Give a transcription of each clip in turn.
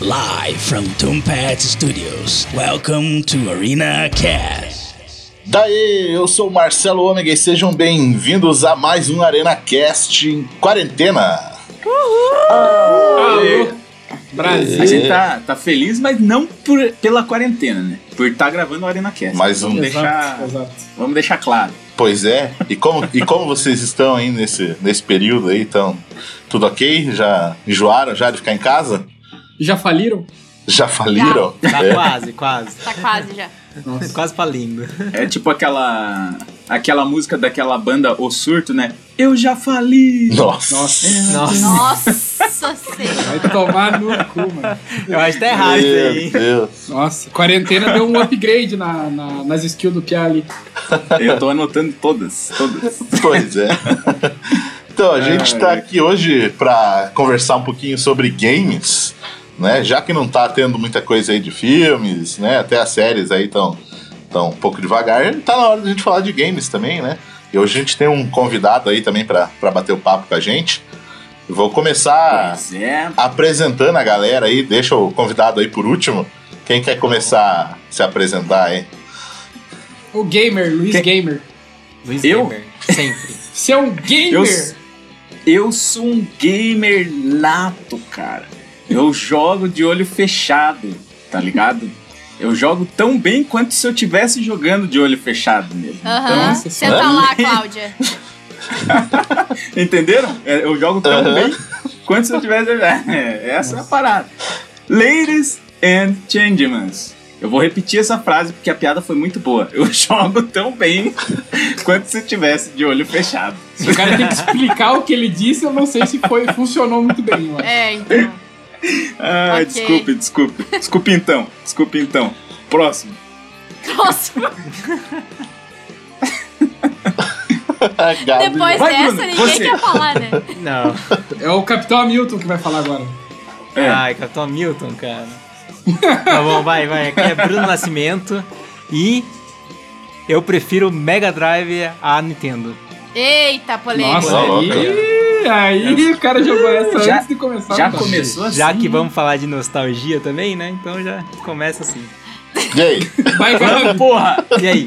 Live from Tombat Studios. Welcome to Arena Cast. Daí, eu sou o Marcelo Ômega e sejam bem-vindos a mais um Arena Cast em quarentena. Alô. Brasil. A gente tá, tá feliz, mas não por, pela quarentena, né? Por estar tá gravando o Arena Cast. Mais um. Vamos deixar, exato. vamos deixar claro. Pois é. E como, e como vocês estão aí nesse, nesse período aí? Então, tudo ok? Já enjoaram já de ficar em casa? Já faliram? Já faliram? Tá É. quase, quase. Tá quase já. Nossa. Quase falindo. É tipo aquela aquela música daquela banda O Surto, né? Eu já fali. Nossa. Nossa. Nossa, Nossa senhora. Vai tomar no cu, mano. eu acho que tá errado isso aí. hein? Deus. Nossa, quarentena deu um upgrade na, na- nas skills do Pia ali. Eu tô anotando todas, todas. Pois é. Então, a gente tá ai. aqui hoje pra conversar um pouquinho sobre games, né? Já que não tá tendo muita coisa aí de filmes, né? Até as séries aí estão tão um pouco devagar, tá na hora da gente falar de games também, né? E hoje a gente tem um convidado aí também pra pra bater o papo com a gente. Eu vou começar é. apresentando a galera aí, deixa o convidado aí por último. Quem quer começar a se apresentar aí? O gamer, Luiz Que- Gamer. Luiz Eu? Gamer, sempre. Você é um gamer? Eu, eu sou um gamer nato, cara. Eu jogo de olho fechado, tá ligado? Eu jogo tão bem quanto se eu tivesse jogando de olho fechado mesmo. Aham. Nossa Senta senhora. lá, Cláudia. Então, entenderam? É, Eu jogo tão Aham. bem quanto se eu tivesse. É, essa é a parada. Ladies and gentlemen. Eu vou repetir essa frase porque a piada foi muito boa. Eu jogo tão bem quanto se eu tivesse de olho fechado. Se o cara tem que explicar o que ele disse, eu não sei se foi, funcionou muito bem, acho. É, então. Ah, Ok. desculpe, desculpe. Desculpe então. Desculpe então. Próximo. Próximo. Depois Vai, dessa, Bruno, ninguém você. quer falar, né? Não. É o Capitão Hamilton que vai falar agora. É. Ai, Capitão Hamilton, cara. Tá bom, vai, vai. Aqui é Bruno Nascimento e eu prefiro Mega Drive à Nintendo. Eita, polêmica. Nossa, aí, aí o cara jogou essa Já- antes de começar. Já começou assim. Já que vamos falar de nostalgia também, né? Então já começa assim. E aí? Vai, Gabi. Porra! E aí?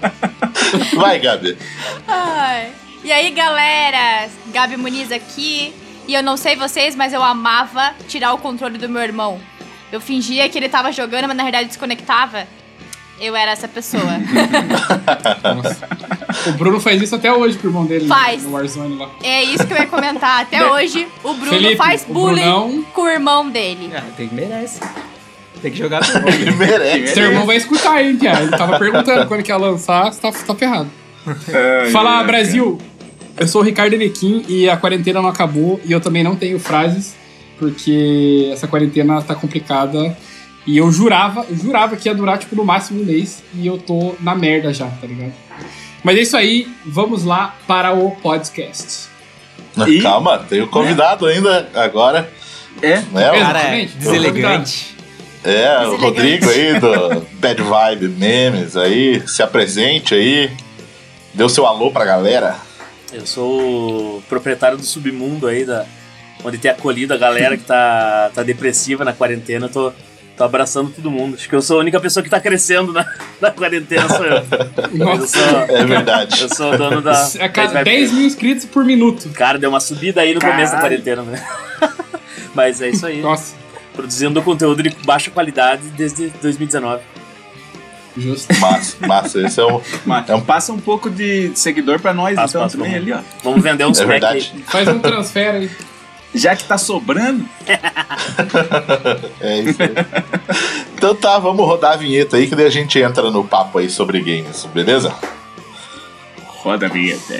Vai, Gabi. Ai. E aí, galera? Gabi Muniz aqui. E eu não sei vocês, mas eu amava tirar o controle do meu irmão. Eu fingia que ele tava jogando, mas na verdade desconectava. Eu era essa pessoa. Nossa. O Bruno faz isso até hoje pro irmão dele Faz. no Warzone lá. é isso que eu ia comentar. Até hoje, o Bruno Felipe, faz o bullying Brunão- com o irmão dele. Ah, tem que merece. Tem que jogar com Ele merece. Seu irmão vai escutar, hein, Pia? Ele tava perguntando quando que ia lançar, você tá, tá ferrado. Ai, Fala, ai, Brasil! Eu sou o Ricardo Enequim e a quarentena não acabou e eu também não tenho frases, porque essa quarentena tá complicada. E eu jurava, eu jurava que ia durar, tipo, no máximo um mês e eu tô na merda já, tá ligado? Mas é isso aí, vamos lá para o podcast. E- Calma, tem o convidado ainda agora. É? O- Cara, Exatamente. deselegante. É, o. Rodrigo aí do Bad Vibe Memes aí, se apresente aí. Deu seu alô pra galera. Eu sou o proprietário do submundo aí, da, onde tem acolhido a galera que tá, tá depressiva na quarentena. Eu tô, tô abraçando todo mundo. Acho que eu sou a única pessoa que tá crescendo na, na quarentena, sou eu. Eu Nossa, sou, É verdade. eu sou o dono da. a cada Bad Vibe 10 mil inscritos por minuto. Cara, deu uma subida aí no começo da Caralho. quarentena, né? Mas é isso aí. Nossa, Produzindo conteúdo de baixa qualidade desde 2019. justo. Massa, massa. Esse é o. Mas É um- Passa um pouco de seguidor pra nós, Passa, então, passa, também vamos. ali, ó. Vamos vender uns É. Faz um transfer aí. Já que tá sobrando, É isso aí. Então tá, vamos rodar a vinheta aí que daí a gente entra no papo aí sobre games, beleza? roda a vinheta.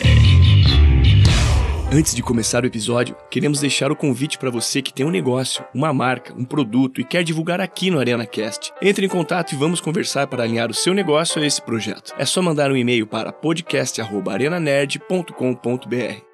Antes de começar o episódio, queremos deixar o convite para você que tem um negócio, uma marca, um produto e quer divulgar aqui no ArenaCast. Entre em contato e vamos conversar para alinhar o seu negócio a esse projeto. É só mandar um e-mail para podcast@arenanerd.com.br.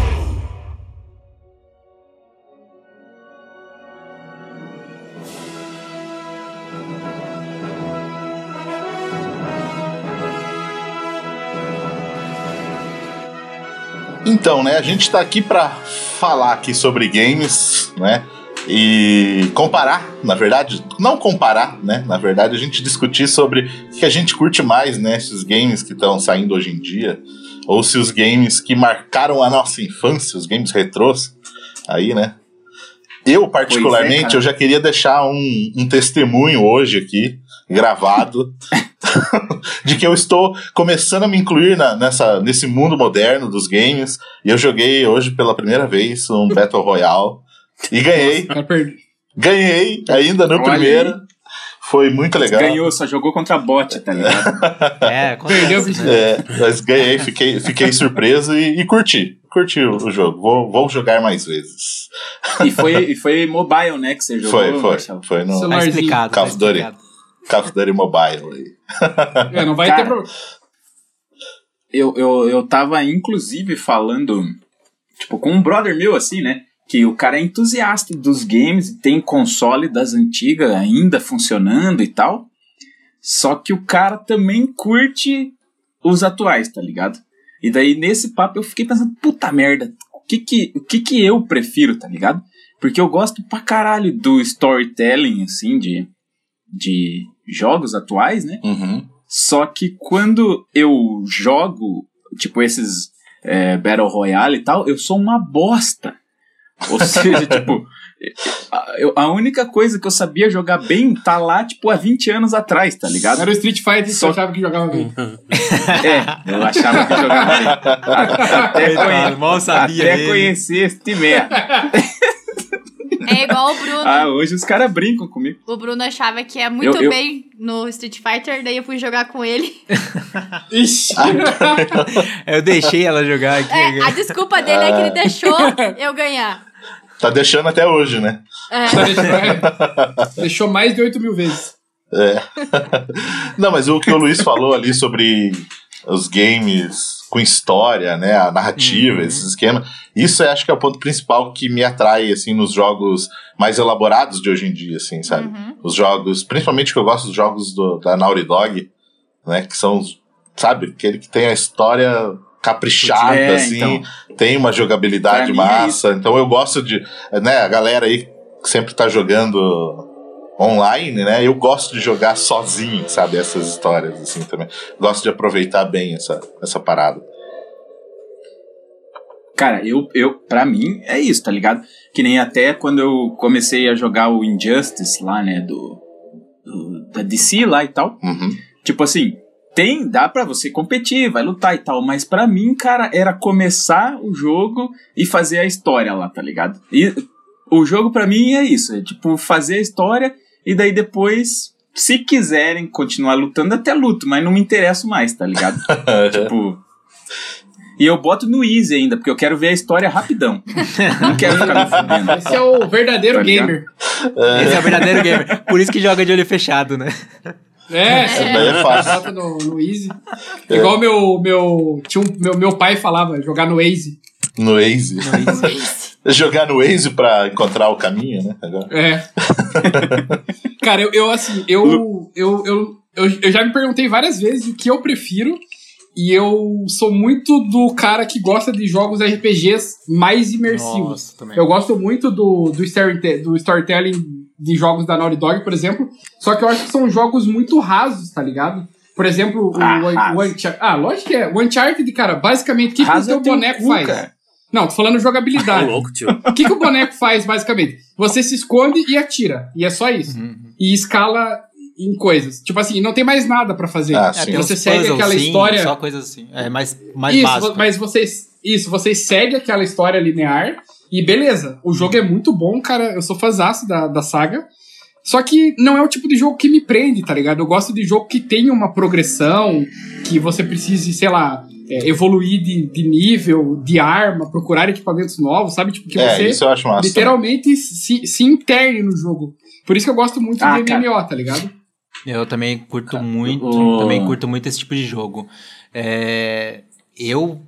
Então, né, a gente tá aqui pra falar aqui sobre games, né? E comparar, na verdade, não comparar, né? Na verdade, a gente discutir sobre o que a gente curte mais, né? Esses games que estão saindo hoje em dia, ou se os games que marcaram a nossa infância, os games retrôs, aí, né? Eu, particularmente, cara. eu já queria deixar um, um testemunho hoje aqui, gravado, de que eu estou começando a me incluir na- nessa, nesse mundo moderno dos games. E eu joguei hoje pela primeira vez um Battle Royale. E ganhei, perdeu. ganhei ainda no Olha primeiro. Foi muito legal. Ganhou, só jogou contra bot, tá ligado? É, Perdeu, né? É, mas ganhei, fiquei, fiquei surpreso e, e curti. Curti o, o jogo. Vou, vou jogar mais vezes. E foi, e foi mobile, né, que você jogou, Foi, foi. Marcelo? Foi no. Tá explicado, Call tá of Duty. explicado. Call of Duty Mobile aí. É, não vai Cara, ter problema. Eu, eu, eu tava, inclusive, falando, tipo, com um brother meu, assim, né? Que o cara é entusiasta dos games tem console das antigas ainda funcionando e tal. Só que o cara também curte os atuais, tá ligado? E daí, nesse papo, eu fiquei pensando, puta merda, o que que, o que que eu prefiro, tá ligado? Porque eu gosto pra caralho do storytelling, assim, de, de jogos atuais, né? Uhum. Só que quando eu jogo, tipo, esses é, Battle Royale e tal, eu sou uma bosta. Ou seja, tipo, a, eu- a única coisa que eu sabia jogar bem tá lá, tipo, há 20 anos atrás, tá ligado? Era o Street Fighter que Só- eu achava que jogava bem. É, eu achava que jogava bem. Até, Coitado, conhe- mal sabia até ele. conhecer este merda. É igual o Bruno. Ah, hoje os caras brincam comigo. O Bruno achava que ia muito Eu- eu- bem no Street Fighter, daí eu fui jogar com ele. Ixi. Eu deixei ela jogar aqui. É, a desculpa dele é que ele deixou eu ganhar. Tá deixando até hoje, né? É. Tá deixou, é. Deixou mais de 8 mil vezes. É. Não, mas o que o Luiz falou ali sobre os games com história, né, a narrativa, Uhum. esse esquema, isso eu acho que é o ponto principal que me atrai assim nos jogos mais elaborados de hoje em dia, assim, sabe? Uhum. Os jogos, principalmente que eu gosto dos jogos do- da Naughty Dog, né, que são, sabe, aquele que tem a história caprichada, É, assim, então. tem uma jogabilidade é massa, então eu gosto de, né, a galera aí que sempre tá jogando online, né? Eu gosto de jogar sozinho, sabe? Essas histórias, assim, também. Gosto de aproveitar bem essa, essa parada. Cara, eu, eu, pra mim, é isso, tá ligado? Que nem até quando eu comecei a jogar o Injustice lá, né, do, do- da DC lá e tal. Uhum. Tipo assim, tem, dá pra você competir, vai lutar e tal, mas pra mim, cara, era começar o jogo e fazer a história lá, tá ligado? E o jogo pra mim é isso, é tipo fazer a história e daí depois, se quiserem continuar lutando, até luto, mas não me interesso mais, tá ligado? tipo. E eu boto no easy ainda, porque eu quero ver a história rapidão. não quero ficar me fudendo. Esse é o verdadeiro Tá gamer. Esse é o verdadeiro gamer. Por isso que joga de olho fechado, né? É, é fácil. Bota no, no Easy. Igual meu, meu, tinha um, meu, meu pai falava, jogar no Waze. No Waze. Jogar no Waze pra encontrar o caminho, né? Agora. É. Cara, eu, eu assim, eu, eu, eu, eu, eu já me perguntei várias vezes o que eu prefiro. E eu sou muito do cara que gosta de jogos RPGs mais imersivos. Nossa, também. Eu gosto muito do, do, storyte- do storytelling de jogos da Naughty Dog, por exemplo. Só que eu acho que são jogos muito rasos, tá ligado? Por exemplo, o, Ah, o, raso. o Uncharted. Ah, lógico que é. O Uncharted, cara, basicamente, o que, que o teu boneco cu, faz? cara. Não, tô falando Tá jogabilidade. louco, tio. O que, que o boneco faz, basicamente? Você se esconde e atira. E é só isso. Uhum. E escala em coisas. Tipo assim, não tem mais nada pra fazer. Ah, É, tem Você segue puzzles, aquela sim, história- Só coisas assim. É mais, mais isso, básico. mas vocês. Isso, vocês seguem aquela história linear e beleza, o jogo é muito bom, cara. Eu sou fãzaço da, da saga. Só que não é o tipo de jogo que me prende, tá ligado? Eu gosto de jogo que tenha uma progressão, que você precise, sei lá, é, evoluir de, de nível, de arma, procurar equipamentos novos, sabe? Tipo, que É, você isso eu acho massa. literalmente se, se interne no jogo. Por isso que eu gosto muito Ah, de cara. MMO, tá ligado? Eu também curto muito, o- também curto muito esse tipo de jogo. É, eu,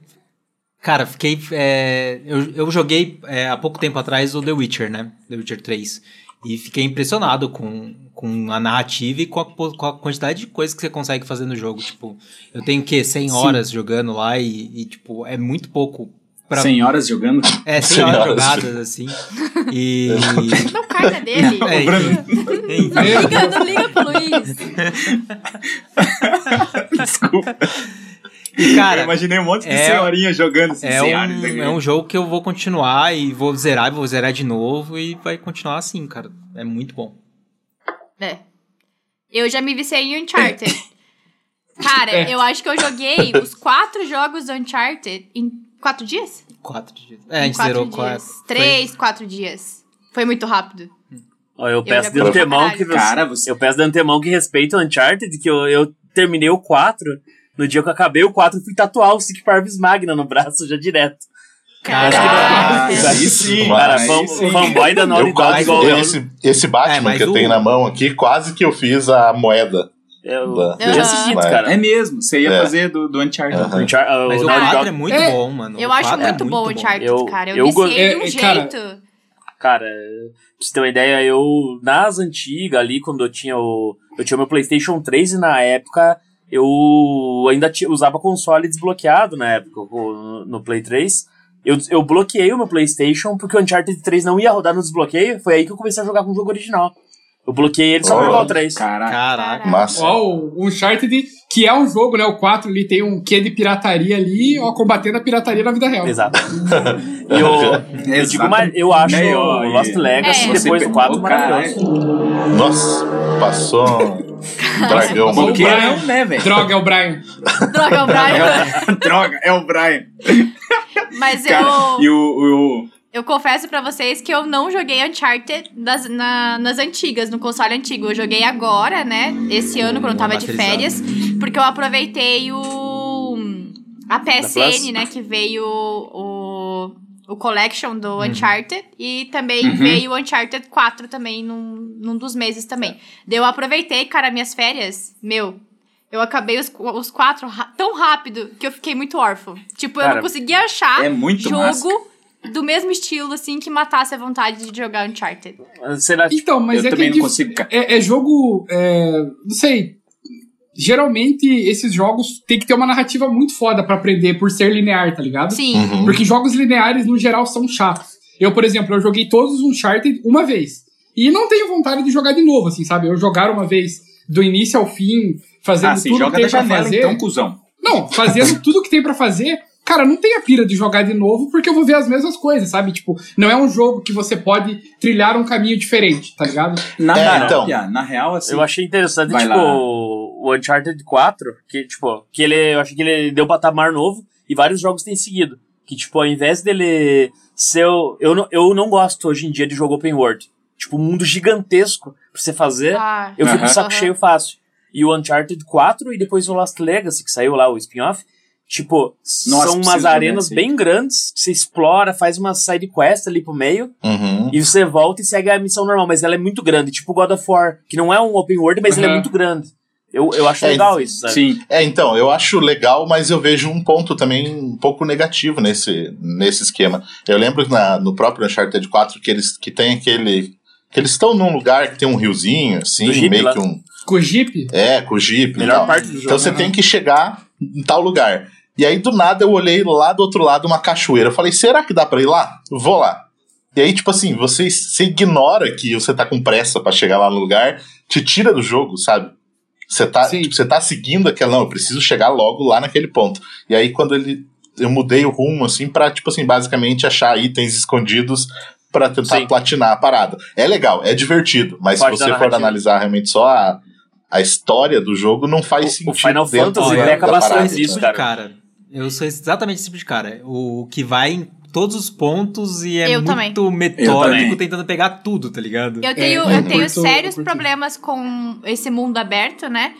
cara, fiquei, é, eu, eu joguei é, há pouco tempo atrás o The Witcher, né? The Witcher 3. E fiquei impressionado com, com a narrativa e com a, com a quantidade de coisas que você consegue fazer no jogo. Tipo, eu tenho o quê? 100 horas jogando lá e, e, tipo, é muito pouco. Pra, 100 horas jogando. é, 100 100 horas horas. jogadas, assim. E. Não cai na dele. é, enfim. Meu Liga, não liga pro Luiz. Desculpa. E, cara, eu imaginei um monte de é- senhorinha jogando assim, É 100 horas. um, né? é um jogo que eu vou continuar e vou zerar, vou zerar de novo e vai continuar assim, cara. É muito bom. É. Eu já me viciei em Uncharted. Cara, É. eu acho que eu joguei os quatro jogos do Uncharted em quatro dias? Quatro dias. É, a Em gente zerou dias. quatro. Três, quatro dias. Foi muito rápido. Eu peço de curti pra antemão que Cara, você- eu peço de antemão que respeite o Uncharted, que eu, eu terminei o 4. No dia que eu acabei o 4, eu fui tatuar o Stick Parvis Magna no braço já direto. Caraca. aí sim. Cara, sim. fanboy da Naughty Eu Dog quase, igual eu. esse, esse Batman É, que eu o- tenho na mão aqui, quase que eu fiz a moeda. Eu, Da- eu já Vai. cara. É mesmo, você ia É. fazer do, do Uncharted. Aham. Unchar- uh, Mas o Naughty 4 Dog- é muito É. bom, mano. Eu acho 4 é muito bom o Uncharted, Eu- cara. Eu, eu go- viciei de É, um é, cara, jeito. Cara, pra você ter uma ideia, eu, nas antigas ali, quando eu tinha o. Eu tinha o meu PlayStation 3 e na época eu ainda usava console desbloqueado na época, no Play 3. Eu, eu bloqueei o meu PlayStation porque o Uncharted 3 não ia rodar no desbloqueio. Foi aí que eu comecei a jogar com o jogo original. Eu bloqueei ele só pra Oh. o 3. Caraca. Caraca. Massa. Ó, o Uncharted, que é um jogo, né? O 4 ali tem um quê de pirataria ali, ó, combatendo a pirataria na vida real. Exato. e eu, eu digo, mas eu acho Meio, o Lost Legacy É. depois do 4 Ô, maravilhoso. Nossa, passou um dragão. Mano. o Brian. não, né, velho? Droga, é o Brian. Droga, o Brian. Droga, é o Brian. Mas Cara, eu, e o, o- eu confesso pra vocês que eu não joguei Uncharted das, na- nas antigas, no console antigo. Eu joguei agora, né? Esse ano, quando eu tava de férias. Porque eu aproveitei o. A? PSN, né? Que veio o. O Collection do Uncharted. E também Uhum. veio o Uncharted 4 também num, num dos meses também. Daí eu aproveitei, cara, minhas férias. Meu, eu acabei os, os quatro tão rápido que eu fiquei muito órfão. Tipo, eu Cara, não conseguia achar é muito jogo massa. do mesmo estilo, assim, que matasse a vontade de jogar Uncharted. Será que Então, mas eu é que também é, não consigo. é, é jogo. é, não sei. Geralmente, esses jogos tem que ter uma narrativa muito foda pra aprender por ser linear, tá ligado? Sim. Uhum. Porque jogos lineares, no geral, são chatos. Eu, por exemplo, eu joguei todos os Uncharted uma vez. E não tenho vontade de jogar de novo, assim, sabe? Eu jogar uma vez do início ao fim, fazendo Ah, tudo que joga tem pra janela, fazer. então, cuzão. Não, fazendo tudo que tem pra fazer. Cara, não tem a pira de jogar de novo porque eu vou ver as mesmas coisas, sabe? Tipo, não é um jogo que você pode trilhar um caminho diferente, tá ligado? Na É, real, então. Na real, assim. Eu achei interessante, Vai tipo, lá. O Uncharted 4, que, tipo, que ele, eu achei que ele deu patamar novo e vários jogos têm seguido. Que, tipo, ao invés dele ser. o- Eu não, eu não gosto hoje em dia de jogo open world. Tipo, um mundo gigantesco pra você fazer. Ah, Eu fico de Aham. saco Aham. cheio fácil. E o Uncharted 4 e depois o Last Legacy, que saiu lá, o spin-off. Tipo, Nossa, são umas arenas bem grandes, que você explora, faz uma side quest ali pro meio, Uhum. e você volta e segue a missão normal, mas ela é muito grande, tipo God of War, que não é um open world, mas ele é Uhum. muito grande. Eu, eu acho É, legal isso, sabe? Sim. É, então, eu acho legal, mas eu vejo um ponto também um pouco negativo nesse, nesse esquema. Eu lembro na, no próprio Uncharted 4 que eles que tem aquele. que eles estão num lugar que tem um riozinho, assim, Jeep meio lá. que um. Com o Jeep, É, com o Jeep. e Melhor tal. parte do jogo. Então você né? tem que chegar em tal lugar. E aí, do nada, eu olhei lá do outro lado uma cachoeira. Eu falei, será que dá pra ir lá? Vou lá. E aí, tipo assim, você, você ignora que você tá com pressa pra chegar lá no lugar, te tira do jogo, sabe? Você tá, Sim. tipo, você tá seguindo aquela. Não, eu preciso chegar logo lá naquele ponto. E aí, quando ele. Eu mudei o rumo, assim, pra, tipo assim, basicamente achar itens escondidos pra tentar Sim. platinar a parada. É legal, é divertido, mas Parte se você for analisar realmente só a, a história do jogo, não faz O- o sentido. Final dentro Fantasy da bastante disso, sabe? cara. cara. Eu sou exatamente esse tipo de cara. O que vai em todos os pontos e é Eu também. muito Eu metódico também. tentando pegar tudo, tá ligado? Eu tenho, eu eu tenho curto- sérios eu curto. problemas com esse mundo aberto, né?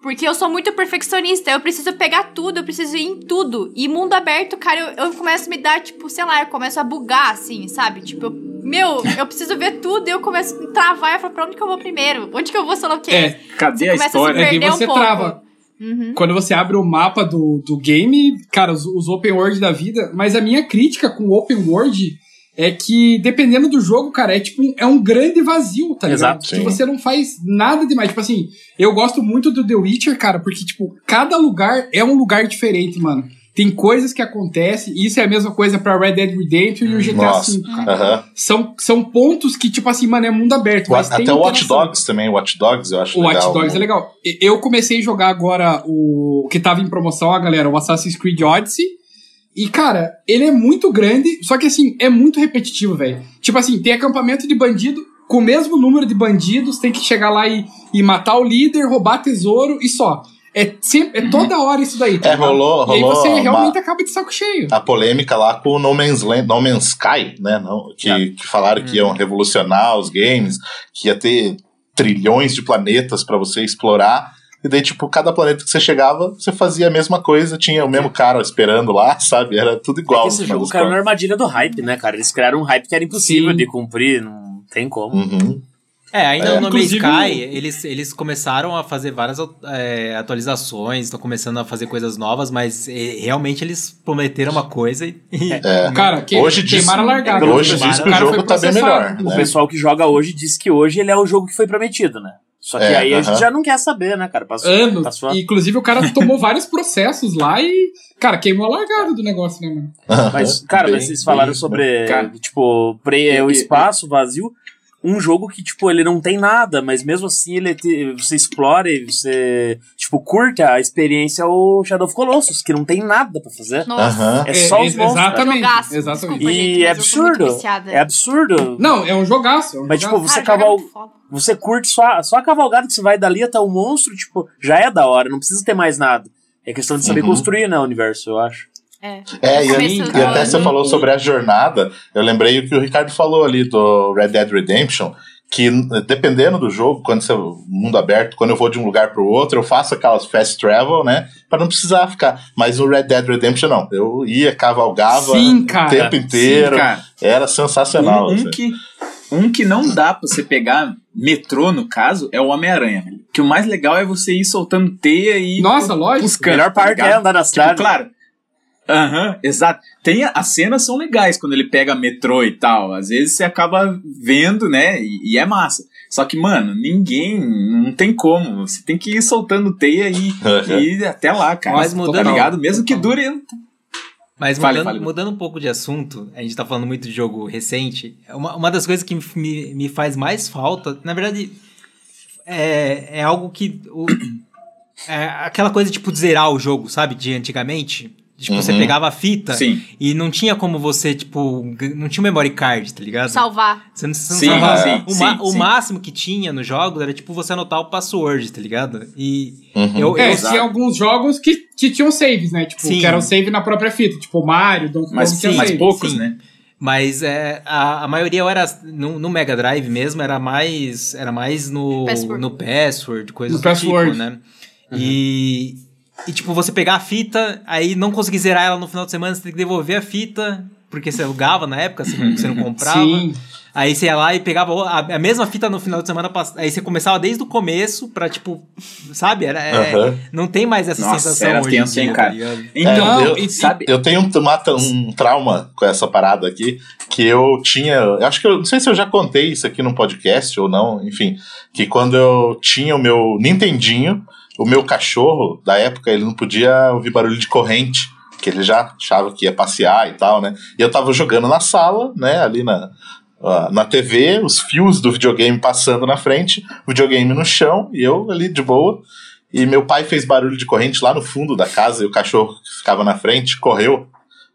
Porque eu sou muito perfeccionista, eu preciso pegar tudo, eu preciso ir em tudo. E mundo aberto, cara, eu, eu começo a me dar, tipo, sei lá, eu começo a bugar, assim, sabe? Tipo, eu- meu, eu preciso ver tudo e eu começo a travar e falar, pra onde que eu vou primeiro? Onde que eu vou, sei lá o quê? É, Cadê Você a começa a se história? É um você pouco. trava. Uhum. Quando você abre o mapa do, do game, cara, os, os open world da vida. Mas a minha crítica com o open world é que, dependendo do jogo, cara, é tipo, é um grande vazio, tá ligado? Exato, Que sim. você não faz nada demais. Tipo assim, eu gosto muito do The Witcher, cara, porque, tipo, cada lugar é um lugar diferente, mano. Tem coisas que acontecem, e isso é a mesma coisa pra Red Dead Redemption e o GTA Nossa. V, cara. Aham. São, são pontos que, tipo assim, mano, é mundo aberto. Até o Watch. Dogs também, o Watch Dogs eu acho O Watch legal. Dogs é legal. Eu comecei a jogar agora o o que tava em promoção, a galera, o Assassin's Creed Odyssey. E, cara, ele é muito grande, só que assim, é muito repetitivo, velho. Tipo assim, tem acampamento de bandido com o mesmo número de bandidos, tem que chegar lá e, e matar o líder, roubar tesouro e só. É, sempre, é toda hora isso daí. tá É, ligado? rolou- E aí rolou você uma- realmente acaba de saco cheio. a polêmica lá com o No Man's Land, No Man's Sky, né? Não, que, que falaram que iam revolucionar os games, que ia ter trilhões de planetas pra você explorar. E daí, tipo, cada planeta que você chegava, você fazia a mesma coisa, tinha o mesmo cara esperando lá, sabe? Era tudo É igual. no esse jogo caiu na armadilha do hype, né, cara? Eles criaram um hype que era impossível Sim. de cumprir, não tem como. Uhum. É, ainda É, no No Man's inclusive Sky, eles, eles começaram a fazer várias é, atualizações, estão começando a fazer coisas novas, mas é, realmente eles prometeram uma coisa e. É. Cara, que, Hoje diz- queimaram a largada. Hoje diz diz O que o cara jogo foi tá bem melhor. O né? pessoal que joga hoje diz que hoje ele é o jogo que foi prometido, né? Só que É, aí a gente já não quer saber, né, cara? Passou, Anos. passou Inclusive, o cara tomou vários processos lá e, cara, queimou a largada do negócio, né, mano? Mas, cara, Bem- mas vocês falaram bem- sobre, Cara. tipo, pre, E- o espaço vazio. Um jogo que, tipo, ele não tem nada, mas mesmo assim ele te- você explora e você, tipo, curte a experiência o Shadow of Colossus, que não tem nada pra fazer. Nossa. Aham. É só os monstros. Exatamente. Jogaço. exatamente. Desculpa, gente, E é absurdo. É absurdo. Não, é um jogaço. É um Mas, tipo, jogaço. você Cara, joga caval... você curte só, só a cavalgada que você vai dali até o monstro, tipo, já é da hora, não precisa ter mais nada. É questão de saber Uhum. construir, né, o universo, eu acho. É. É, e, e até você falou sobre a jornada. Eu lembrei o que o Ricardo falou ali do Red Dead Redemption. Que dependendo do jogo, quando você mundo aberto, quando eu vou de um lugar para o outro, eu faço aquelas fast travel, né? Para não precisar ficar. Mas no Red Dead Redemption não. Eu ia, cavalgava Sim, o cara. tempo inteiro. Sim, cara. Era sensacional. Um, um assim. que, um que não dá pra você pegar metrô, no caso, é o Homem-Aranha. Que o mais legal é você ir soltando teia e Nossa, lógico. pros A melhor tá parte é andar na Tipo, cidade. claro. Aham, exato. Tem as cenas são legais quando ele pega metrô e tal. Às vezes você acaba vendo, né? E, e é massa. Só que, mano, ninguém. Não tem como. Você tem que ir soltando teia e, e ir até lá, cara. Mas tá mudando- ligado? Mesmo que dure. Mas Fale, mudando, fale. mudando um pouco de assunto, a gente tá falando muito de jogo recente. Uma, uma das coisas que me, me faz mais falta, na verdade, é, é algo que. o- é aquela coisa tipo de zerar o jogo, sabe? De antigamente. Tipo, você Uhum. pegava a fita Sim. e não tinha como você, tipo. Não tinha memory card, tá ligado? Salvar. Você não, você não Sim, salvava. sim, o, ma- sim, o sim. máximo que tinha no jogo era tipo você anotar o password, tá ligado? E Uhum. eu, É, eu, tinha alguns jogos que, que tinham saves, né? Tipo, Sim. que eram save na própria fita. Tipo, Mario, Donkey Mas, Kong mas save. poucos, sim. né? Mas é, a, a maioria era no, no Mega Drive mesmo, era mais era mais no Password. no password, coisas No do password. tipo, né? E e tipo você pegar a fita, aí não conseguir zerar ela no final de semana, você tem que devolver a fita, porque você alugava na época, você não, você não comprava. Sim. Aí você ia lá e pegava a, a mesma fita no final de semana, aí você começava desde o começo pra, tipo, sabe? Era, é- Aham. Não tem mais essa Nossa, sensação era hoje tenso, em hein, cara? tá ligado? Então, É, eu, e sabe. eu tenho um, um trauma com essa parada aqui, que eu tinha. Eu acho que eu não sei se eu já contei isso aqui no podcast ou não, enfim. Que quando eu tinha o meu Nintendinho, o meu cachorro, da época, ele não podia ouvir barulho de corrente, que ele já achava que ia passear e tal, né? E eu tava jogando na sala, né, ali na. Na TV, os fios do videogame passando na frente, o videogame no chão e eu ali de boa. E meu pai fez barulho de corrente lá no fundo da casa e o cachorro que ficava na frente correu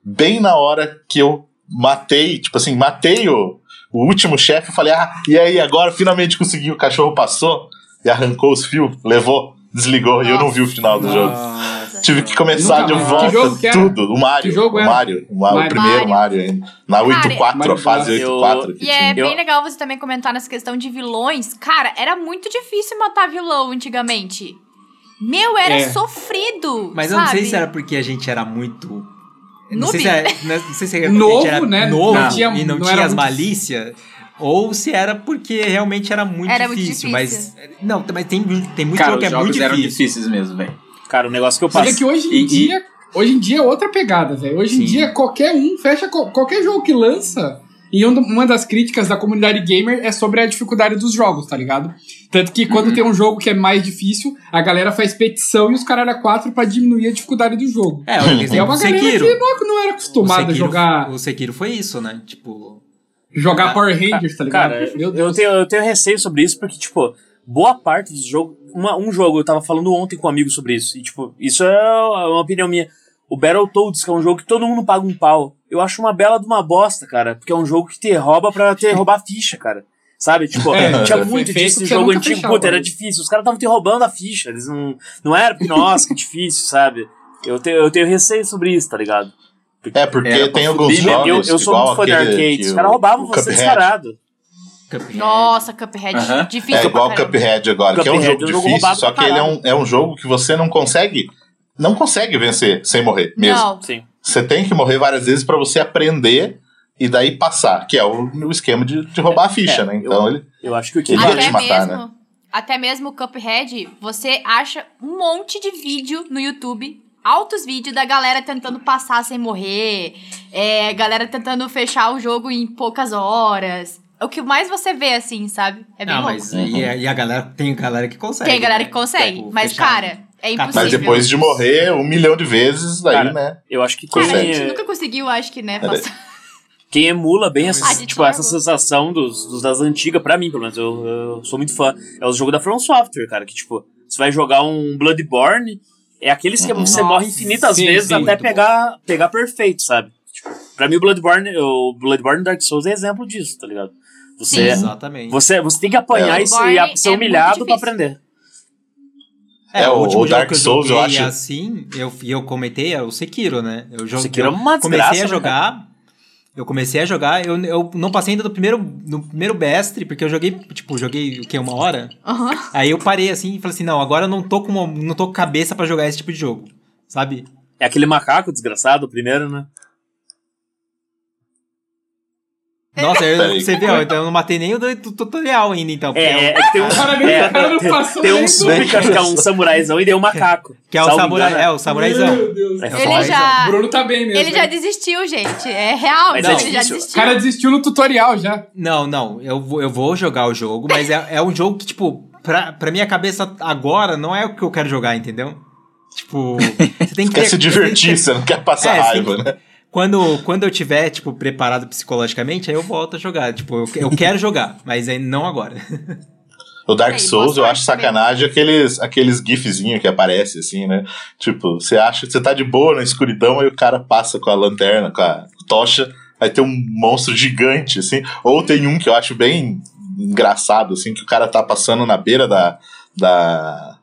bem na hora que eu matei, tipo assim, matei o, o último chefe. Falei, ah, e aí, agora finalmente consegui. O cachorro passou e arrancou os fios, levou, desligou e eu não vi o final do jogo. Nossa. Tive que começar de volta Que jogo que era? tudo. O Mario. Que jogo o? Mario. O, Ma- o Mario. primeiro Mario ainda. Na 8.4, Mario a fase Bros. 8.4 que E é bem legal você também comentar nessa questão de vilões. Cara, era muito difícil matar vilão antigamente. Meu, era É. sofrido. Mas eu não sei sabe? se era porque a gente era muito. Não Noob? sei se era, não sei se era Novo, a gente era né? novo Não tinha- e não, não tinha era as muito- malícias. Ou se era porque realmente era muito Era muito difícil. difícil. Mas. Não, mas tem, tem muito Cara, jogo os que é jogos muito eram difícil. difíceis mesmo, velho. Cara, o negócio que eu Mas é que hoje em E- e- dia. Hoje em dia é outra pegada, velho. Hoje em Sim. dia, qualquer um fecha qualquer jogo que lança. E um- uma das críticas da comunidade gamer é sobre a dificuldade dos jogos, tá ligado? Tanto que quando Uhum. tem um jogo que é mais difícil, a galera faz petição e os caralho a quatro pra diminuir a dificuldade do jogo. É, E é uma galera Sekiro. que não, não era acostumada a jogar, O Sekiro foi isso, né? Tipo. Jogar Ah, Power Rangers, tá ligado? Cara, Meu eu tenho, eu tenho receio sobre isso porque, tipo, boa parte dos jogos. Uma, um jogo, eu tava falando ontem com um amigo sobre isso. E, tipo, isso é uma opinião minha. O Battletoads, que é um jogo que todo mundo paga um pau. Eu acho uma bela de uma bosta, cara. Porque é um jogo que te rouba pra te roubar ficha, cara. Sabe? Tipo, É, tinha muito disso você jogo antigo. fechar Puta, era bagulho. difícil. Os caras estavam te roubando a ficha. Eles não. Não era porque, nossa, que difícil, sabe? Eu tenho, eu tenho receio sobre isso, tá ligado? É, porque Era pra tem alguns mesmo. jogos. Eu, eu sou igual muito fã de aquele arcade. que Os o- caras roubavam você Cuphead. descarado. Cuphead. Nossa, Cuphead. Aham. Difícil É igual o. Cuphead agora, que é um Cuphead jogo é um jogo difícil, roubado só que ele é um, é um jogo que você não consegue. Não consegue vencer sem morrer mesmo. Não. Sim. Você tem que morrer várias vezes pra você aprender e daí passar, que é o, o esquema de, de roubar a ficha, É, né? Então ele. Eu acho que o que Ele vai Até te matar, mesmo, até mesmo o Cuphead, você acha um monte de vídeo no YouTube, altos vídeos da galera tentando passar sem morrer, é, galera tentando fechar o jogo em poucas horas. É o que mais você vê, assim, sabe? É bem Não, louco. mas e, a- e a galera tem galera que consegue. Tem galera né? que consegue, Tipo, mas, fechar- cara, é impossível. Mas depois de morrer um milhão de vezes, daí, Cara, né? Eu acho que Cara, a gente é- nunca conseguiu, acho que, né, quem emula bem essa, Ah, tipo, essa sensação dos, dos das antigas, pra mim, pelo menos, eu, eu sou muito fã. É o jogo da From Software, cara, que tipo, você vai jogar um Bloodborne, é aquele esquema que você morre infinitas Sim, vezes sim, até pegar, pegar perfeito, sabe? Tipo, pra mim o Bloodborne, o Bloodborne Dark Souls é exemplo disso, tá ligado? Você. Exatamente. você, você tem que apanhar É, e ser, é humilhado pra aprender. É, É, o o- último o jogo Dark que eu Souls, eu acho- assim, eu, e eu comentei, é o Sekiro, né? Eu joguei, Sekiro é eu uma comecei desgraça, a né, jogar, eu comecei a jogar, eu, eu não passei ainda do primeiro, no primeiro bestre, porque eu joguei, tipo, joguei o quê, uma hora? Aham. Aí eu parei assim e falei assim, não, agora eu não tô com, uma- não tô com cabeça pra jogar esse tipo de jogo, sabe? É aquele macaco desgraçado, o primeiro, né? Nossa, eu- Peraí. você ó, então eu não matei nem o do, do tutorial ainda, então. É, é, é, é que tem um, é, cara não tem- passou tem um súplica que é um samuraizão e deu um macaco. que é o samurai, é o samuraizão. Meu Deus. É É o Ele já, Bruno tá bem mesmo. ele já desistiu, gente. É real, Mas não, é ele já difícil. O desistiu. cara desistiu no tutorial já. Não, não, eu vou, eu vou jogar o jogo, mas é, é um jogo que, tipo, pra, pra minha cabeça agora não é o que eu quero jogar, entendeu? Tipo, você tem que Quer se divertir, você não quer passar É, raiva, né? Quando, quando eu tiver, tipo, preparado psicologicamente, aí eu volto a jogar. Tipo, eu, eu quero jogar, mas aí não agora. O Dark Aí, Souls, eu acho sacanagem aqueles, aqueles gifzinhos que aparecem, assim, né? Tipo, você acha que você tá de boa na escuridão, aí o cara passa com a lanterna, com a tocha, aí tem um monstro gigante, assim. Ou tem um que eu acho bem engraçado, assim, que o cara tá passando na beira da. da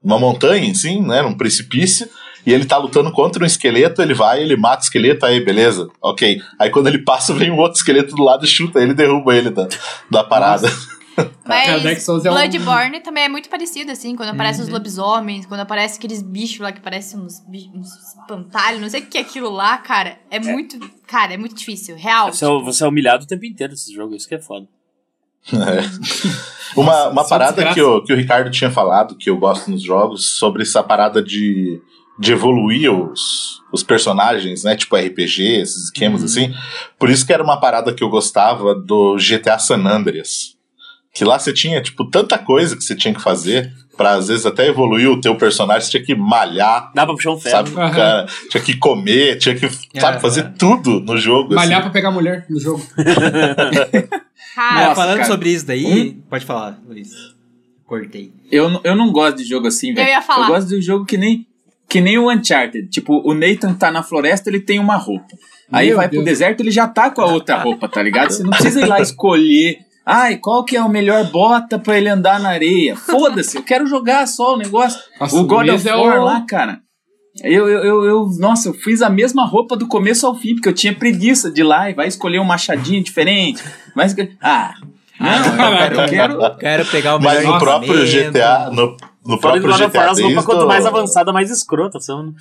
uma montanha, assim, né? Num precipício. E ele tá lutando contra um esqueleto, ele vai, ele mata o esqueleto, aí beleza, ok. Aí quando ele passa, vem um outro esqueleto do lado e chuta ele, derruba ele da, da parada. Mas é Bloodborne também é muito parecido, assim, quando aparecem Uhum. os lobisomens, quando aparece aqueles bichos lá que parecem uns, uns espantalhos, não sei o que é aquilo lá, cara. É muito. Cara, é muito difícil. Real. Você é, você é humilhado o tempo inteiro nesse jogo, isso que é foda. Uma, Nossa, uma parada desgraça. que o, que o Ricardo tinha falado, que eu gosto nos jogos, sobre essa parada de, de evoluir os, os personagens, né? Tipo RPG, esses esquemas Uhum. assim. Por isso que era uma parada que eu gostava do GTA San Andreas. Que lá você tinha, tipo, tanta coisa que você tinha que fazer pra, às vezes, até evoluir o teu personagem. Você tinha que malhar, Dá pra puxar um ferro. sabe? Aham. Cara, tinha que comer, tinha que, sabe, Aham. fazer tudo no jogo. Malhar assim. pra pegar mulher no jogo. É, Nossa, falando cara. sobre isso daí, pode falar, Luiz. Cortei. Eu, não- eu não gosto de jogo assim, velho. Eu ia falar. Eu gosto de um jogo que nem, que nem o Uncharted. Tipo, o Nathan tá na floresta, ele tem uma roupa. Aí Meu vai Deus. pro deserto, ele já tá com a outra roupa, tá ligado? Você não precisa ir lá escolher. Ai, qual que é a melhor bota pra ele andar na areia? Foda-se, eu quero jogar só o negócio. Nossa, o God of é War o- lá, cara. Eu, eu, eu, eu- nossa, eu fiz a mesma roupa do começo ao fim, porque eu tinha preguiça de ir lá e vai escolher um machadinho diferente. Escolher... Ah, não, eu quero, eu quero, Quero pegar o melhor Mas no próprio. GTA, no, no Fora do próprio God of War, as roupas 3 quanto mais avançada, mais escrota são.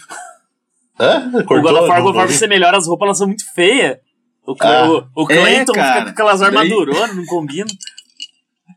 Hã? O Cortou? God of War, conforme você melhora as roupas, elas são muito feias. O, Ah. o, o Clayton cara. fica com aquelas Daí- armaduronas, não combina.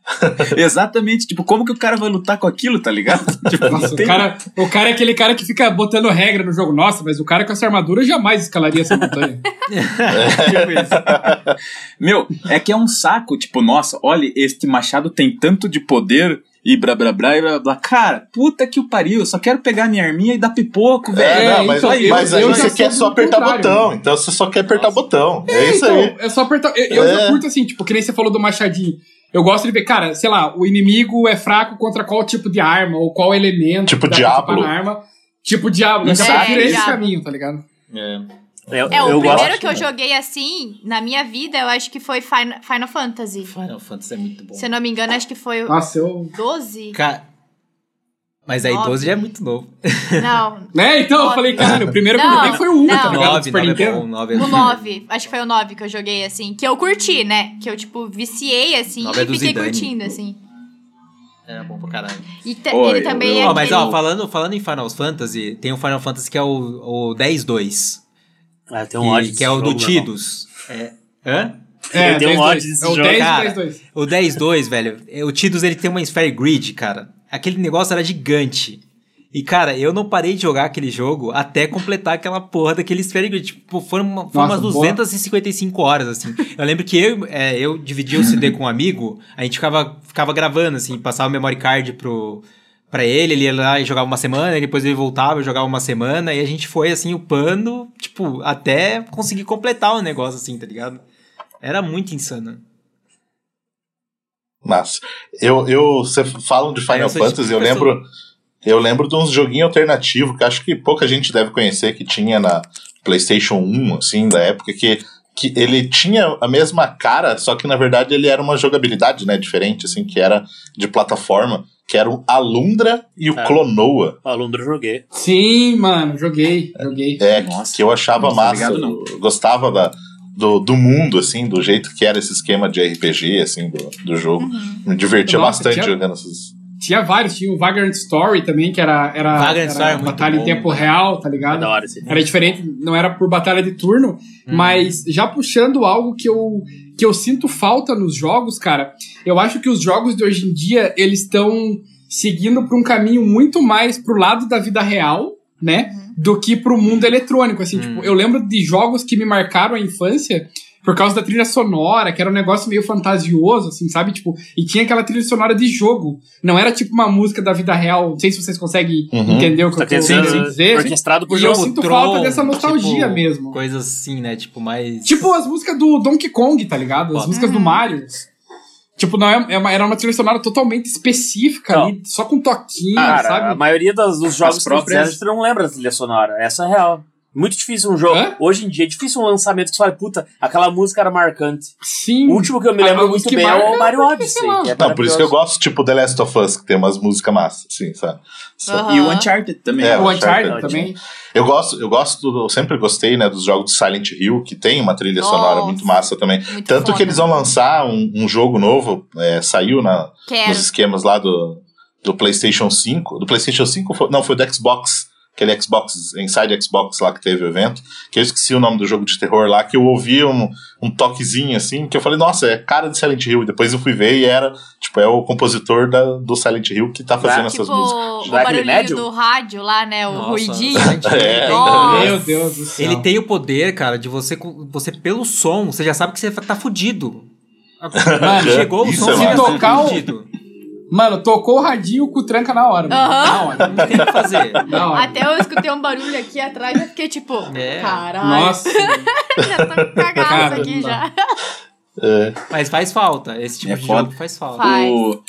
Exatamente, tipo, como que o cara vai lutar com aquilo, tá ligado? Tipo, Nossa, não o tem- cara, o cara é aquele cara que fica botando regra no jogo. Nossa, mas o cara com essa armadura jamais escalaria essa montanha. Tipo isso. Meu, é que é um saco, tipo, nossa, olha, este machado tem tanto de poder e blá blá blá e blá blá. Cara, puta que o pariu, eu só quero pegar minha arminha e dar pipoco, velho. É, É, não, mas, então, mas eu- aí eu você quer só apertar botão. Então você só quer apertar botão. É, isso então, aí. é só apertar. Eu, eu É. já curto assim, tipo, que nem você falou do machadinho. Eu gosto de ver, cara, sei lá, o inimigo é fraco contra qual tipo de arma, ou qual elemento. Tipo na arma. Tipo Diablo. Eu já É, prefiro esse Diablo. caminho, tá ligado? Eu, É, o eu primeiro gosto. que eu joguei assim, na minha vida, eu acho que foi Final, Final Fantasy. Final Fantasy é muito bom. Se eu não me engano, acho que foi o Nossa, eu. 12. Ca- Mas aí Nove. 12 já é muito novo. Não, É, então eu Nove. falei, caralho, o primeiro que eu Não, joguei foi o 1, tá ligado? 9, Super 9 é bom, 9 é o 9. Acho que foi o 9 que eu joguei, assim. Que eu curti, né? Que eu, tipo, viciei, assim, é e do fiquei Zidane. curtindo, assim. Era bom pra caralho. E Oi, ele também eu- é Ó, mas ó, aquele- falando, falando em Final Fantasy, tem o Final Fantasy que é o, o 10-2. Ah, tem um que, ódio que desse é o jogo, do meu Tidus. É. Hã? É, 10, um ódio 2. desse É o jogo, 10 cara. 10 2. O 10-2, velho, é, o Tidus ele tem uma Sphere Grid, cara. Aquele negócio era gigante. E, cara, eu não parei de jogar aquele jogo até completar aquela porra daquele Sphere Grid. Tipo, foram, uma- foram Nossa, umas boa. 255 horas, assim. Eu lembro que eu, é, eu dividia o CD com um amigo, a gente ficava, ficava gravando, assim, passava o memory card pro, pra ele, ele ia lá e jogava uma semana, e depois ele voltava e jogava uma semana, e a gente foi, assim, upando, tipo, até conseguir completar o negócio, assim, tá ligado? Era muito insano. Mas eu, eu, você falam de Final sou Fantasy, tipo eu pessoa- lembro, eu lembro de uns joguinhos alternativos que acho que pouca gente deve conhecer que tinha na PlayStation 1, assim, da época que que ele tinha a mesma cara, só que na verdade ele era uma jogabilidade, né, diferente, assim, que era de plataforma, que era o Alundra e o É. Clonoa. O Alundra eu joguei. Sim, mano, joguei, joguei. É, Nossa, que eu achava não massa. não. eu gostava da, do, do mundo, assim, do jeito que era esse esquema de RPG, assim, do, do jogo. Me divertia Nossa, bastante tinha- jogando essas. Tinha vários, tinha o Vagrant Story também, que era, era, Vagrant era Story é batalha bom. em tempo real, tá É ligado? hora esse. Era diferente, não era por batalha de turno, mas já puxando algo que eu, que eu sinto falta nos jogos, cara, eu acho que os jogos de hoje em dia, eles estão seguindo por um caminho muito mais pro lado da vida real, né, do que pro mundo eletrônico, assim, tipo, eu lembro de jogos que me marcaram a infância por causa da trilha sonora, que era um negócio meio fantasioso, assim, sabe? Tipo, e tinha aquela trilha sonora de jogo. Não era tipo uma música da vida real. Não sei se vocês conseguem Uhum. entender o que Tá eu tô querendo dizer. orquestrado por E eu jogo. sinto Tron, falta dessa nostalgia tipo, mesmo. Coisas assim, né? Tipo, mais. Tipo as músicas do Donkey Kong, tá ligado? As Pô. músicas do Mario. Tipo, não é, é uma- era uma trilha sonora totalmente específica Não. ali, só com toquinho, Cara, a sabe? maioria das- dos jogos que tu não lembra da trilha sonora. Essa é real. Muito difícil um jogo. Hã? Hoje em dia é difícil um lançamento que você fala, puta, aquela música era marcante. Sim. O último que eu me lembro muito bem é o Mario Odyssey. é Não, por isso que eu gosto, tipo, The Last of Us, que tem umas músicas massas, assim, sabe? Só- Aham. E o Uncharted também. É, o o Uncharted Uncharted. também. Eu gosto, eu gosto, eu sempre gostei, né, dos jogos de Silent Hill, que tem uma trilha Nossa. sonora muito massa também. Muito Tanto foda. que eles vão lançar um, um jogo novo, é, saiu na, Quero. nos esquemas lá do, do PlayStation 5. Do PlayStation 5? Foi, não, foi do Xbox. Aquele Xbox, Inside Xbox lá que teve o evento. Que eu esqueci o nome do jogo de terror lá, que eu ouvi um, um toquezinho assim, que eu falei, nossa, é cara de Silent Hill. E depois eu fui ver e era, tipo, é o compositor da, do Silent Hill que tá fazendo Tipo, essas músicas. o ele barulhinho médio? do rádio lá, né? O Nossa, ruidinho. É. Nossa. Meu Deus do céu. Ele tem o poder, cara, de você, você pelo som, você já sabe que você tá fudido. Mano, Chegou o som, é tá Tocar o- fudido. Mano, tocou o radinho com tranca na hora. mano. Aham. Na hora. Não tem o que fazer. Na hora. Até eu escutei um barulho aqui atrás e fiquei tipo, É. caralho. Nossa. já tô cagaço Cara, aqui já. É. Mas faz falta. Esse tipo É de foda. jogo faz falta. Faz. O...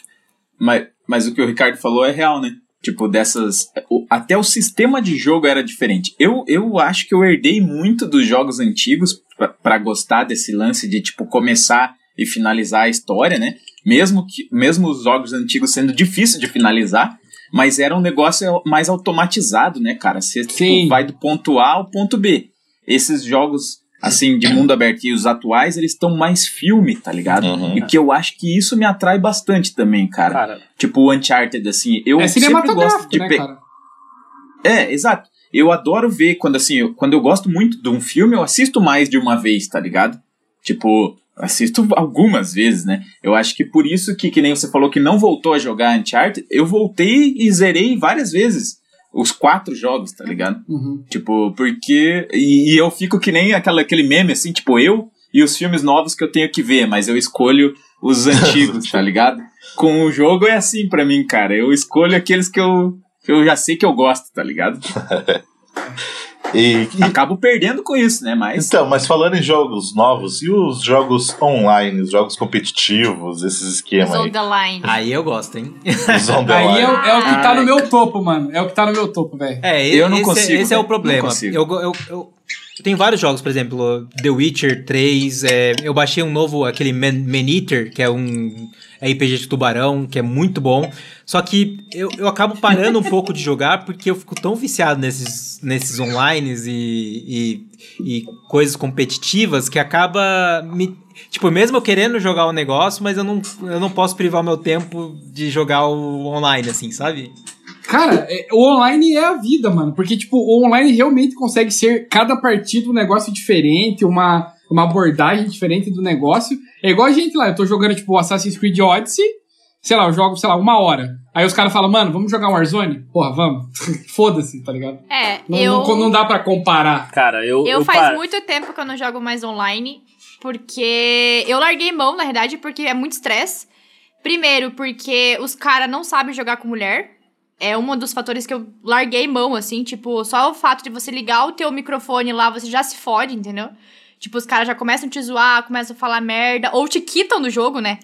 Mas, mas o que o Ricardo falou é real, né? Tipo, dessas. o- até o sistema de jogo era diferente. Eu, eu acho que eu herdei muito dos jogos antigos pra gostar desse lance de, tipo, começar e finalizar a história, né? Mesmo, que, mesmo os jogos antigos sendo difícil de finalizar. mas era um negócio mais automatizado, né, cara? Você tipo, vai do ponto A ao ponto B. Esses jogos, assim, de mundo aberto e os atuais, eles estão mais filme, tá ligado? Uhum. E que eu acho que isso me atrai bastante também, cara. Cara, Tipo, o Uncharted, assim, eu é sempre gosto cinematográfico, de né, pe-? É, exato. Eu adoro ver quando assim, eu- quando eu gosto muito de um filme, eu assisto mais de uma vez, tá ligado? Tipo, assisto algumas vezes, né? Eu acho que por isso que, que nem você falou que não voltou a jogar Uncharted, eu voltei e zerei várias vezes os quatro jogos, tá ligado? Uhum. Tipo, porque. E, e eu fico que nem aquela, aquele meme, assim, tipo, eu e os filmes novos que eu tenho que ver, mas eu escolho os antigos, tá ligado? Com o jogo é assim pra mim, cara. Eu escolho aqueles que eu, que eu já sei que eu gosto, tá ligado? E, e- Acabo perdendo com isso, né? Mas. então, mas falando em jogos novos, e os jogos online, os jogos competitivos, esses esquemas Soul aí? the Line. Aí eu gosto, hein? Os on the Aí line. é, o- é o que tá no meu topo, mano. É o que tá no meu topo, velho. É, Eu não esse, consigo, esse é o problema. Não consigo. Eu, eu, eu, tenho vários jogos, por exemplo, The Witcher 3. é, eu baixei um novo, aquele Man, Man Eater, que é um RPG de tubarão, que é muito bom. Só que eu, eu acabo parando um pouco de jogar porque eu fico tão viciado nesses, nesses online e, e, e coisas competitivas que acaba me. Tipo, mesmo eu querendo jogar o negócio, mas eu não, eu não posso privar o meu tempo de jogar o online, assim, sabe? Cara, é- o online é a vida, mano. Porque, tipo, o online realmente consegue ser cada partida um negócio diferente, uma, uma abordagem diferente do negócio. É igual a gente lá, eu tô jogando, tipo, Assassin's Creed Odyssey, sei lá, eu jogo, sei lá, uma hora. Aí os caras falam, mano, vamos jogar Warzone? Porra, vamos. Foda-se, tá ligado? É, Não, eu. não, não dá pra comparar. cara, eu. Eu faz par- muito tempo que eu não jogo mais online, porque eu larguei mão, na verdade, porque é muito estresse. Primeiro, porque os caras não sabem jogar com mulher. É um dos fatores que eu larguei mão, assim, tipo, só o fato de você ligar o teu microfone lá, você já se fode, entendeu? Tipo, os caras já começam a te zoar, começam a falar merda, ou te quitam do jogo, né?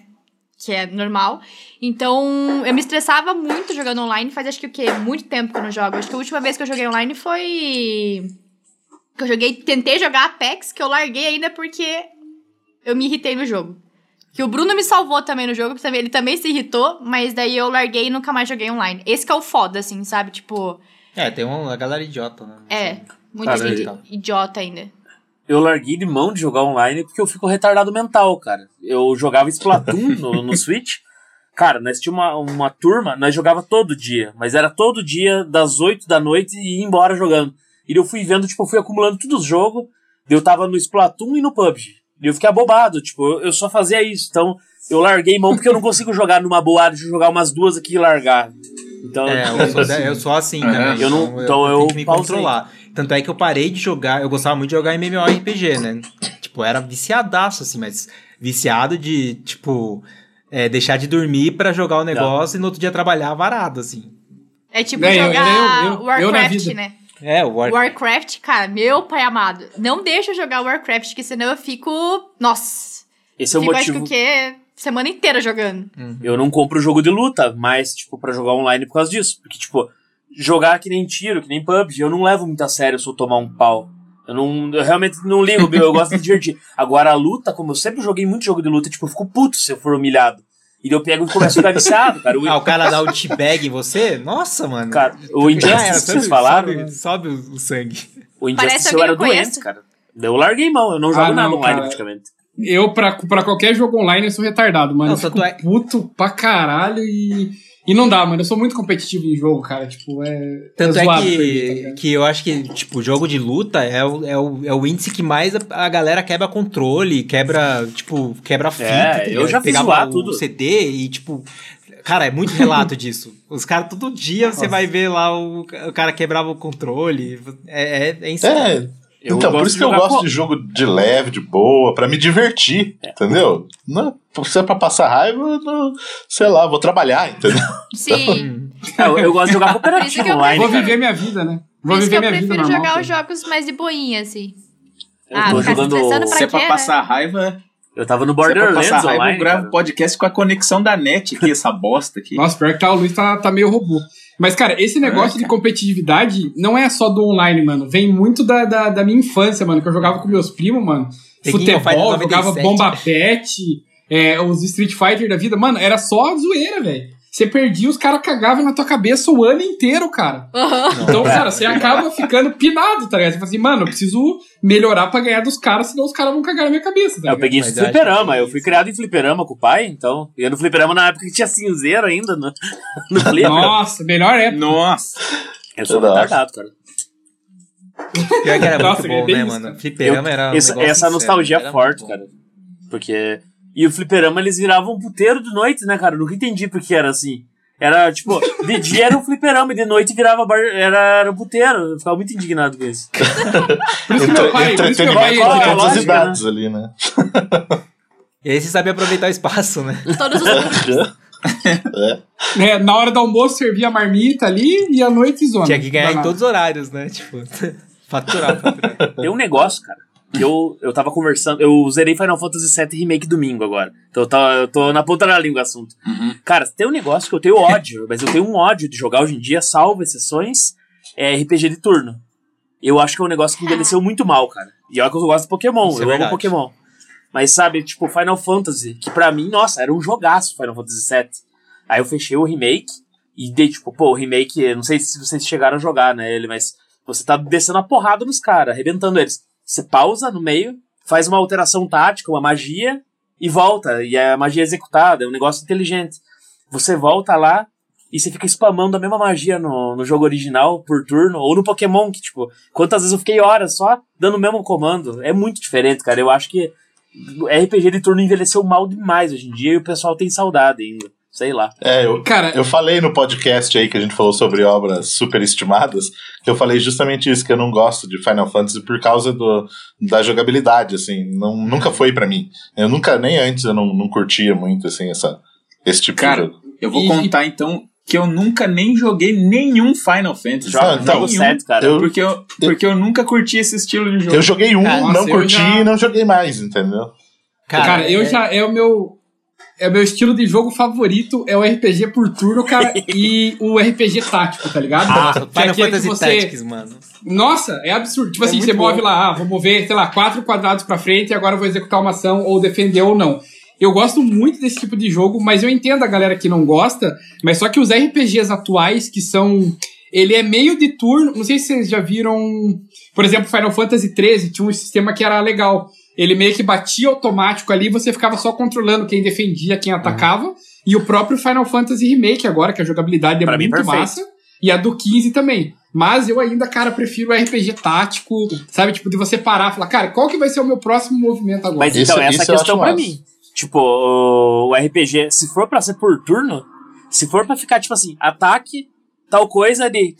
Que é normal. Então, eu me estressava muito jogando online, faz acho que o quê? Muito tempo que eu não jogo. Acho que a última vez que eu joguei online foi que eu joguei, tentei jogar Apex, que eu larguei ainda porque eu me irritei no jogo. Que o Bruno me salvou também no jogo, porque também- ele também se irritou, mas daí eu larguei e nunca mais joguei online. Esse que é o foda, assim, sabe? Tipo, É, tem uma galera idiota, né? é, muita Cara, gente eu- idiota ainda. eu larguei de mão de jogar online porque eu fico retardado mental, cara. Eu jogava Splatoon no, no Switch. Cara, nós tínhamos uma, uma turma, nós jogava todo dia, mas era todo dia das 8 da noite e ia embora jogando. E eu fui vendo, tipo, eu fui acumulando todos os jogos. Eu tava no Splatoon e no PUBG. E eu fiquei abobado, tipo, eu, eu só fazia isso. Então, eu larguei mão porque eu não consigo jogar numa boa, deixa eu jogar umas duas aqui e largar. Então, É, eu sou, de- eu sou assim também. Eu não- então eu tenho que me pausei. controlar. Tanto é que eu parei de jogar. Eu gostava muito de jogar MMORPG, né? Tipo, eu era viciadaço, assim, mas viciado de, tipo, é, deixar de dormir pra jogar o negócio e no outro dia trabalhar varado, assim. É tipo É, eu- jogar eu- eu- eu Warcraft, vida. né? É, o War... Warcraft, cara, meu pai amado. Não deixa eu jogar Warcraft, que senão eu fico. Nossa! esse é o fico, acho que motivo. o quê? Semana inteira jogando. Eu não compro jogo de luta, mas, tipo, pra jogar online por causa disso. Porque, tipo, jogar que nem tiro, que nem PUBG, eu não levo muito a sério se eu tomar um pau. Eu não. Eu realmente não ligo, meu, eu gosto de divertir. Agora, a luta, como eu sempre joguei muito jogo de luta, tipo, eu fico puto se eu for humilhado. E eu pego e começo a ficar viciado, cara. O, Ah, o cara dá o teabag em você? Nossa, mano. cara, o Injustice que vocês sobe- falaram, Sobe, sobe o sangue. o Parece Injustice eu era doente, conheço. cara. Eu larguei mão, eu não jogo Ah, não, nada online cara. praticamente. Eu, pra, pra qualquer jogo online, eu sou retardado, mano. Não, eu fico tanto é- puto pra caralho e. E não dá, mano. Eu sou muito competitivo em jogo, cara. Tipo, é. Tanto é, zoado pra mim, tá que, que eu acho que, tipo, jogo de luta é o, é o, é o índice que mais a, a galera quebra controle, quebra, tipo, quebra fita. É, eu já fiz Pegava zoar o tudo. CD e, tipo. Cara, é muito relato disso. Os caras, todo dia você vai ver lá o, o cara quebrava o controle. É, é, é insano. É, Eu então, por isso que eu gosto co- de jogo de leve, de boa, pra me divertir, entendeu? Não, se é pra passar raiva, não- sei lá, vou trabalhar, entendeu? Sim. É, eu, eu gosto de jogar cooperativo que eu online. Vou cara. viver minha vida, né? Vou Por isso que viver eu minha vida prefiro normal. jogar os jogos mais de boinha, assim. Eu Ah, tô jogando. estressando pra Se é pra passar raiva, Eu tava no se é pra Borderlands passar raiva, online. eu gravo cara. podcast com a conexão da net aqui, essa bosta aqui. Nossa, pior que tá, o Luiz tá, tá meio robô. Mas, cara, esse negócio de competitividade não é só do online, mano. Vem muito da, da, da minha infância, mano, que eu jogava com meus primos, mano. Futebol, jogava 97. bomba pet, é, os Street Fighter da vida. Mano, era só zoeira, velho. Você perdia, os caras cagavam na tua cabeça o ano inteiro, cara. Aham. Então, cara, você acaba ficando pinado, tá ligado? Você fala assim, mano, eu preciso melhorar pra ganhar dos caras, senão os caras vão cagar na minha cabeça, tá Eu ligado? peguei eu acho fliperama, eu fui criado em fliperama com o pai, então. Eu no fliperama na época que tinha cinzeiro ainda no, no flipper. Nossa, melhor época. Nossa. Eu sou retardado, cara. Pior que era Nossa, muito é bom, bem né, isso, mano? Fliperama era um essa essa nostalgia era forte, cara. Porque. E o fliperama eles viravam puteiro de noite, né, cara? Eu nunca entendi porque era assim. Era tipo, de dia era um fliperama e de noite virava bar, era, era um puteiro. Eu ficava muito indignado com isso. Por isso que meu pai, por isso que meu pai... De é todas as lógico, idades ali, né? E aí você sabia aproveitar o espaço, né? Todos os É, na hora do almoço servia a marmita ali e à noite zona. Tinha que ganhar em todos os horários, né? Tipo, faturar, faturar. Tem um negócio, cara, que eu, eu tava conversando. Eu zerei Final Fantasy VII Remake domingo agora. Então eu tô, eu tô na ponta da língua o assunto. Cara, tem um negócio que eu tenho ódio, mas eu tenho um ódio de jogar hoje em dia, salvo exceções, é RPG de turno. Eu acho que é um negócio que envelheceu muito mal, cara. E olha que eu gosto de Pokémon, Isso é eu amo verdade. Pokémon. Mas sabe, tipo, Final Fantasy, que pra mim, nossa, era um jogaço Final Fantasy VII. Aí eu fechei o remake e dei, tipo, pô, o remake, não sei se vocês chegaram a jogar, né, ele, mas você tá descendo a porrada nos caras, arrebentando eles. Você pausa no meio, faz uma alteração tática, uma magia, e volta. E a magia é executada, é um negócio inteligente. Você volta lá e você fica spamando a mesma magia no, no jogo original por turno, ou no Pokémon, que, tipo, quantas vezes eu fiquei horas só dando o mesmo comando. É muito diferente, cara. Eu acho que RPG de turno envelheceu mal demais hoje em dia e o pessoal tem saudade ainda. Sei lá. É, eu, Cara, eu falei no podcast aí que a gente falou sobre obras superestimadas, que eu falei justamente isso, que eu não gosto de Final Fantasy por causa do, da jogabilidade, assim, não, nunca foi pra mim. Eu nunca, nem antes, eu não, não curtia muito, assim, essa, esse tipo Cara, de jogo. eu vou E- contar então que eu nunca nem joguei nenhum Final Fantasy. Joga, então, nenhum, 7, cara. eu- Porque eu, porque eu nunca curti esse estilo de jogo. Eu joguei um, Cara, não curti já- e não joguei mais, entendeu? Cara, eu é- já. É o meu. É o meu estilo de jogo favorito, é o RPG por turno, cara, e o RPG tático, tá ligado? Que é Final que Fantasy você- Tactics, mano. Nossa, é absurdo. Tipo É assim, você move bom. lá, ah, vou mover, sei lá, quatro quadrados pra frente e agora vou executar uma ação ou defender ou não. Eu gosto muito desse tipo de jogo, mas eu entendo a galera que não gosta, mas só que os RPGs atuais, que são. Ele é meio de turno. Não sei se vocês já viram. Por exemplo, Final Fantasy XIII tinha um sistema que era legal. Ele meio que batia automático ali, você ficava só controlando quem defendia, quem atacava. Uhum. E o próprio Final Fantasy Remake agora, que a jogabilidade é pra muito massa. E a do 15 também. Mas eu ainda, cara, prefiro o RPG tático, sabe? Tipo, de você parar e falar, cara, qual que vai ser o meu próximo movimento agora? Mas então, isso, essa isso é a questão pra mim. Tipo, o RPG, se for pra ser por turno, se for pra ficar, tipo assim, ataque, tal coisa de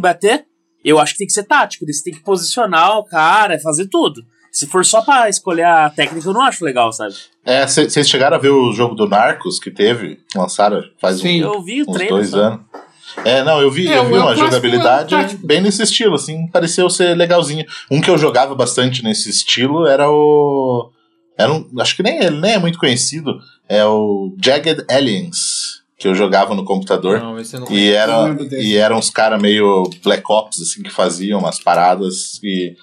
bater, eu acho que tem que ser tático. Você tem que posicionar o cara, fazer tudo. Se for só pra escolher a técnica, eu não acho legal, sabe? É, vocês chegaram a ver o jogo do Narcos que teve? Lançaram faz Sim. um, Eu vi o uns trailer. dois só. anos. É, não, eu vi, É, eu vi uma clássico jogabilidade é tático. bem nesse estilo, assim, pareceu ser legalzinho. Um que eu jogava bastante nesse estilo era o. Era um, acho que nem ele nem é muito conhecido. É o Jagged Aliens, que eu jogava no computador. Não, esse eu não E, era, e eram uns caras meio Black Ops, assim, que faziam umas paradas e.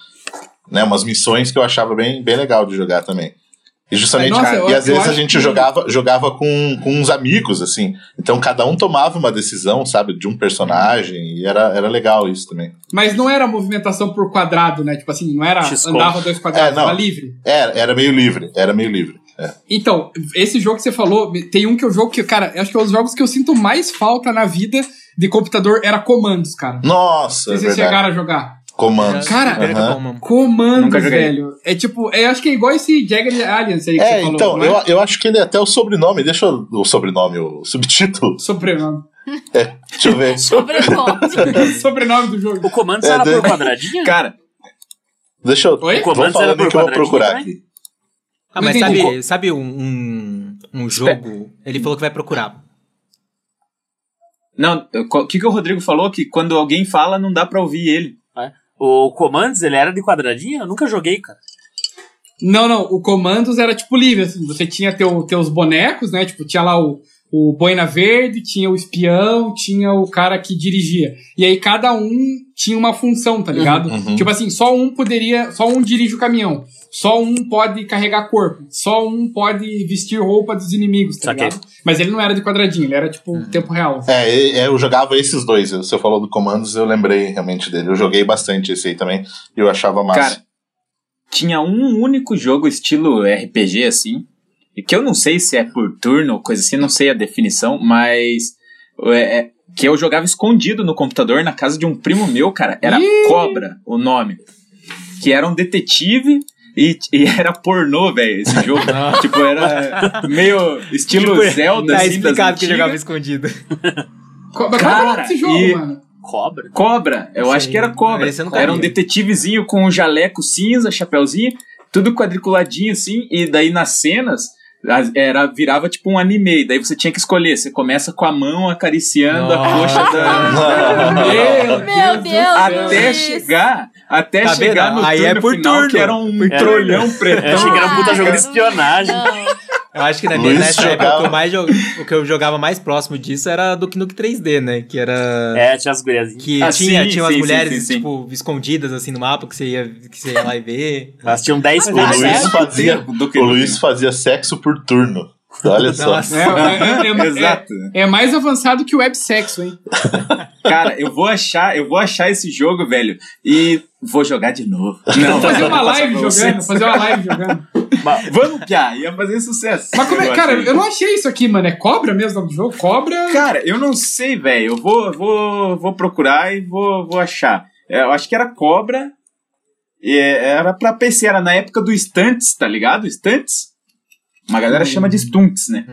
Né, umas missões que eu achava bem, bem legal de jogar também. E justamente, Nossa, cara, eu- e às vezes a gente que- jogava, jogava com, com uns amigos, assim. Então cada um tomava uma decisão, sabe, de um personagem, e era, era legal isso também. Mas não era movimentação por quadrado, né? Tipo assim, não era andava dois quadrados, É, não. era livre. Era, era meio livre, era meio livre. É. Então, esse jogo que você falou, tem um que eu jogo que, cara, eu acho que é um dos jogos que eu sinto mais falta na vida de computador era comandos, cara. Nossa, Não é sei se vocês verdade. chegaram a jogar. Comandos. Cara, é mano. Comandos, velho. É tipo, é, acho que é igual esse Jagged Alliance aí que É, você falou. então, é? eu, eu acho que ele é até o sobrenome, deixa eu, o sobrenome, o subtítulo, Sobrenome. deixa eu ver. sobrenome. Sobrenome do jogo. O comando É, era de- por quadradinho? Cara, Deixa eu. Oi? Vou Comandos era por que eu vou quadradinho procurar aqui. Ah, mas entendi. sabe, sabe um, um, um jogo? Ele falou que vai procurar. não, o que, que o Rodrigo falou? Que quando alguém fala, não dá pra ouvir ele. O Commands, ele era de quadradinho? Eu nunca joguei, cara. Não, não, o Comandos era tipo livre, assim, você tinha teu, teus bonecos, né? Tipo, tinha lá o, o Boina Verde, tinha o espião, tinha o cara que dirigia. E aí cada um tinha uma função, tá ligado? uhum. Tipo assim, só um poderia, só um dirige o caminhão. Só um pode carregar corpo. Só um pode vestir roupa dos inimigos, tá Saquei. ligado? Mas ele não era de quadradinho, ele era tipo tempo real. É, é, eu jogava esses dois. Você falou do Comandos, eu lembrei realmente dele. Eu joguei bastante esse aí também e eu achava massa. Cara, tinha um único jogo estilo RPG assim, e que eu não sei se é por turno ou coisa assim, não sei a definição, mas é, é, que eu jogava escondido no computador na casa de um primo meu, cara. Era Ih! Cobra o nome. Que era um detetive e, e era pornô, velho, esse jogo. tipo, era meio estilo Tipo, Zelda, Tá assim, explicado que jogava escondido. Co- Mas qual é Cara, desse jogo, e- mano? Cobra? Cobra, eu acho Sim, que era cobra. esse Era um detetivezinho com um jaleco cinza, chapéuzinho, tudo quadriculadinho assim, e daí nas cenas as- era virava tipo um anime, e daí você tinha que escolher, você começa com a mão acariciando a Nossa. coxa da Meu Meu Deus, até Luiz. chegar, até Tá chegar vendo? no Aí turno é por final, turno. que era um trolhão pretão. Eu achei que era um puta Ah, jogo de não. espionagem. Não. Eu acho que na minha, Luiz nessa época jogava- o que, eu mais jo- o que eu jogava mais próximo disso era Duke Nukem 3D, né? Que era. É, tinha as guriazinhas. Que Ah, tinha, sim, tinha umas sim, mulheres, sim, sim, sim. tipo, escondidas assim no mapa que você ia, que você ia lá e ver. Elas tinham 10 O Mas pontos. Luiz fazia, Do que- o Luiz fazia sexo por turno. Olha só. Nossa. É, é, é, é, Exato. é, é mais avançado que o websexo, hein? Cara, eu vou achar, eu vou achar esse jogo, velho, e vou jogar de novo. Não, Fazer uma live jogando, fazer uma live jogando. Vamos, Pia, ia fazer sucesso. Mas como é, Eu cara, achei. eu não achei isso aqui, mano. É cobra mesmo o nome do jogo? Cobra. Cara, eu não sei, velho. Eu vou, vou, vou procurar e vou, vou achar. É, Eu acho que era Cobra. E é, era pra PC, era na época do Stunts, tá ligado? Stunts? Uma galera chama de Stunts, né?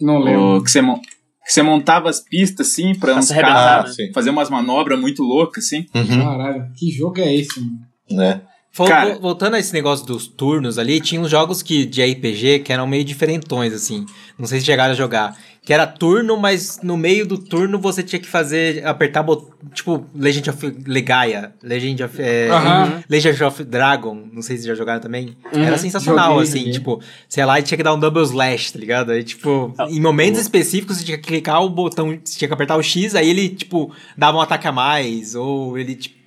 Não lembro. O, que, você, que você montava as pistas, assim, pra uns se arrebentar, caras Ah, sim. fazer umas manobras muito loucas, assim. Uhum, Caralho, que jogo é esse, mano? né? Cara- vol- voltando a esse negócio dos turnos ali, tinha uns jogos que, de RPG que eram meio diferentões, assim. Não sei se chegaram a jogar. Que era turno, mas no meio do turno você tinha que fazer, apertar, bot... tipo, Legend of Legaia, Legend of, é, Aham. Legend of Dragon, não sei se já jogaram também. Era sensacional, Joguei, assim, joguei. tipo, sei lá, e tinha que dar um double slash, tá ligado? Aí, tipo, Ah, em momentos específicos você tinha que clicar o botão, você tinha que apertar o X, aí ele, tipo, dava um ataque a mais, ou ele, tipo,